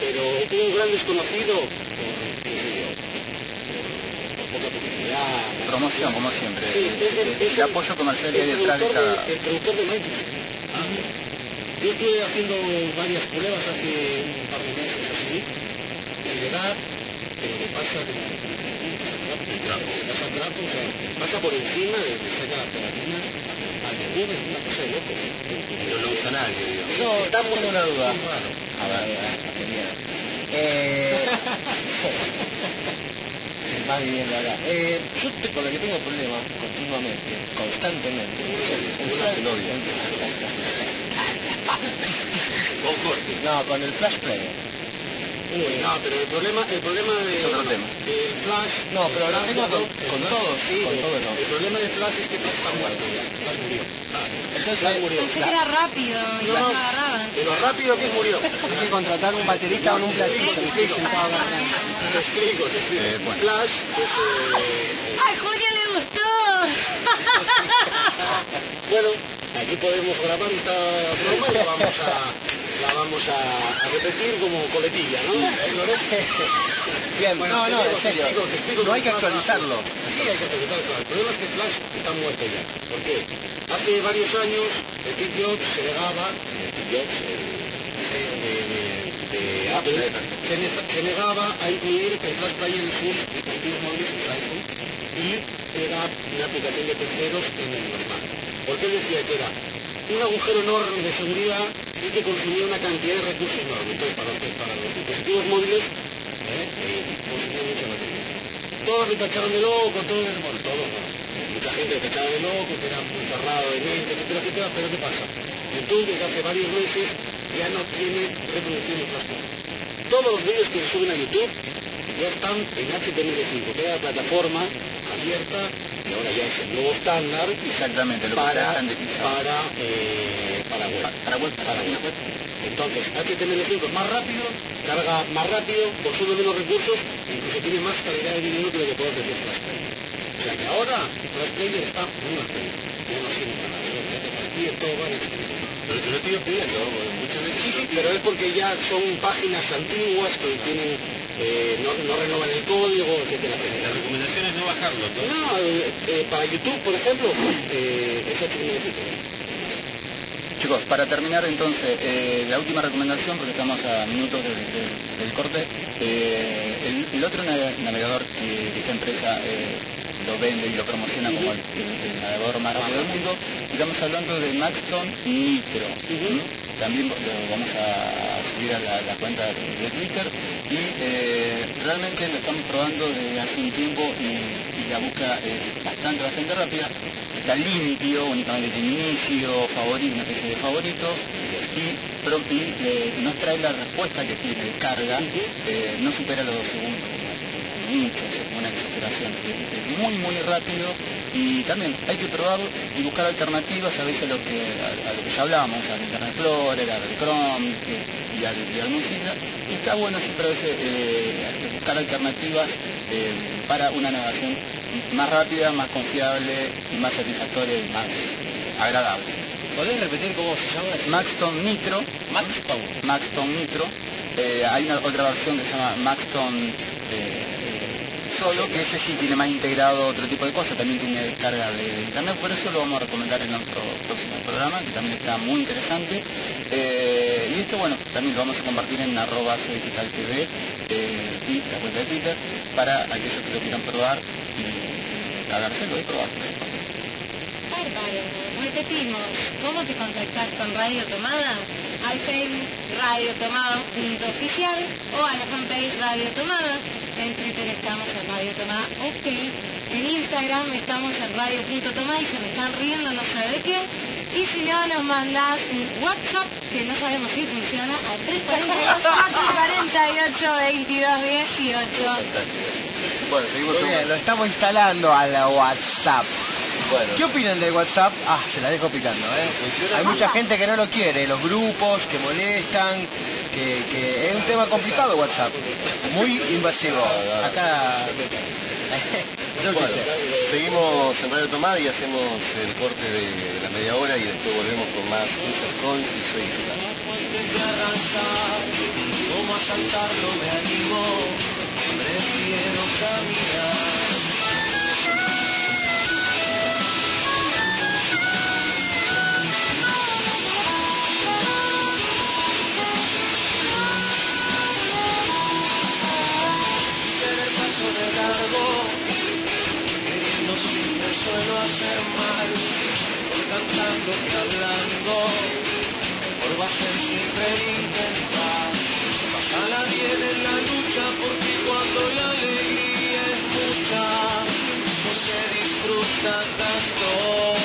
F: pero un gran desconocido por, qué sé yo, por, por poca publicidad.
H: Promoción, como siempre.
F: Sí, es- es
H: el apoyo comercial que hay
F: el
H: detrás de
F: productor
H: cada...
F: el productor de Microsoft. Yo estuve haciendo varias pruebas hace un par de meses así, y le da, pero le pasa de pasa trapo, o sea, pasa por encima, de, le saca las pegatinas al de Google, es una cosa de loco.
C: No lo usa nadie, digo.
F: No, está muy
H: tengo una duda.
F: muy raro.
H: A ver, va viviendo acá. Eh, yo te- con lo que tengo problemas continuamente, constantemente.
C: Con corte.
H: no, con el Flash Player.
F: Uy, no, pero el problema, el problema de,
H: Es otro tema.
F: del Flash...
H: No, pero
F: el
H: tengo con, con
F: el
H: todo,
F: Flash- sí,
H: con
F: el-
H: todo no.
F: El problema del Flash es que Flash está muerto ya, murió.
H: Entonces.
E: Pensé que era rápido y no
F: No,
E: se agarraban.
F: De lo rápido que murió.
G: Hay que contratar un baterista con un platito que esté sentado acá.
F: Te explico, te explico. Flash es... eh,
E: ¡Ay, Julia le gustó!
F: bueno, aquí podemos grabar esta broma y la vamos a, la vamos a, a repetir como coletilla, ¿no?
H: bien,
F: Bueno,
H: no, no,
F: te
H: en
F: explico,
H: serio.
F: te explico, te explico
H: No hay que actualizarlo.
F: Sí, hay que actualizarlo. claro. El problema es que Flash está muerto ya. ¿Por qué? Hace varios años, Steve Jobs se negaba, Apple, se, se negaba a incluir el Flash Player en sus dispositivos móviles en iPhone y era una aplicación de terceros en el normal. Porque él decía que era un agujero enorme de seguridad y que consumía una cantidad de recursos enorme. Entonces, para para los dispositivos móviles, ¿eh? Eh, consumía mucha batería. Todos le tacharon de loco, todos, bueno, todos no. Mucha gente le tachaba de loco, que era muy cerrado de mente, etcétera, etcétera, pero ¿qué pasa? YouTube desde hace varios meses ya no tiene reproducción de plástico. Todos los vídeos que se suben a YouTube ya están en HTML5, que es la plataforma abierta que ahora ya es el nuevo estándar
I: Exactamente, lo que
F: para,
I: utilizado.
F: para, eh, para web.
I: Para web,
F: Para web. Entonces, HTML5 es más rápido, carga más rápido, consume menos recursos, incluso tiene más calidad de vídeo que lo que puede ofrecer Flash Player. O sea que ahora Flash Player está muy rápido. Ya no sirve para nada, ya te fastidia todo va en HTML5.
B: Pero lo estoy explicando, muchas veces...
F: Sí, sí, pero es porque ya son páginas antiguas que tienen, eh, no, no renovan el código, etcétera,
B: La recomendación es no bajarlo, ¿no?
F: No, eh, eh, para YouTube, por ejemplo, eh, es HTML5.
I: Chicos, para terminar entonces, eh, la última recomendación, porque estamos a minutos del, del- del corte, eh, el, el otro nave- navegador que esta empresa eh, lo vende y lo promociona como el, el- el navegador más rápido del mundo, estamos hablando de Maxton Nitro. También lo vamos a subir a la, la cuenta de, Twitter. Y eh, realmente lo estamos probando desde hace un tiempo y, y la búsqueda es bastante, bastante rápida. Está limpio, únicamente tiene inicio, favorito, una especie de favorito, y, pro- y, eh, nos trae la respuesta que tiene carga, eh, no supera los dos segundos, mucho, una exageración, es muy muy rápido y también hay que probarlo y buscar alternativas a veces a lo que, a, a lo que ya hablábamos, al Internet Explorer, al Chrome eh, y al, y al Mozilla, y está bueno siempre a veces eh, buscar alternativas eh, para una navegación más rápida, más confiable y más satisfactoria y más agradable.
F: ¿Podés repetir cómo se llama?
I: Maxton Nitro,
F: Maxton.
I: Maxton Nitro, eh, hay una otra versión que se llama Maxton solo, que ese sí tiene más integrado otro tipo de cosas, también tiene descarga de, internet, por eso lo vamos a recomendar en nuestro próximo programa, que también está muy interesante. Eh, y esto, bueno, también lo vamos a compartir en arroba digital TV eh, y la cuenta de Twitter para aquellos que lo quieran probar y cagárselo y probarlo.
E: Bárbaro. Repetimos, ¿cómo te con Radio Tomada? Al Facebook Radio Tomada punto oficial o a la fanpage Radio Tomada. En Twitter estamos en Radio Tomada OK. En Instagram estamos en radio.tomada y se me están riendo no sé de qué. Y si no, nos mandás un WhatsApp, que no sabemos si funciona, a 342 448 22 18.
B: Bueno, seguimos
D: bien, lo estamos instalando a la WhatsApp.
B: Bueno,
D: ¿Qué opinan del WhatsApp? Ah, se la dejo picando, ¿eh?
B: ¿Funciona?
D: Hay mucha gente que no lo quiere, los grupos que molestan, que, que es un tema complicado WhatsApp. Muy invasivo. Acá...
B: Bueno, seguimos en Radio Tomada y hacemos el corte de la media hora y después volvemos con más Intercon y soy.
A: Como a saltar no me animo, prefiero caminar. Suelo hacer mal, por cantando que hablando, por ser siempre intentar. Pasala bien en la lucha porque cuando la alegría es mucha, no se disfruta tanto.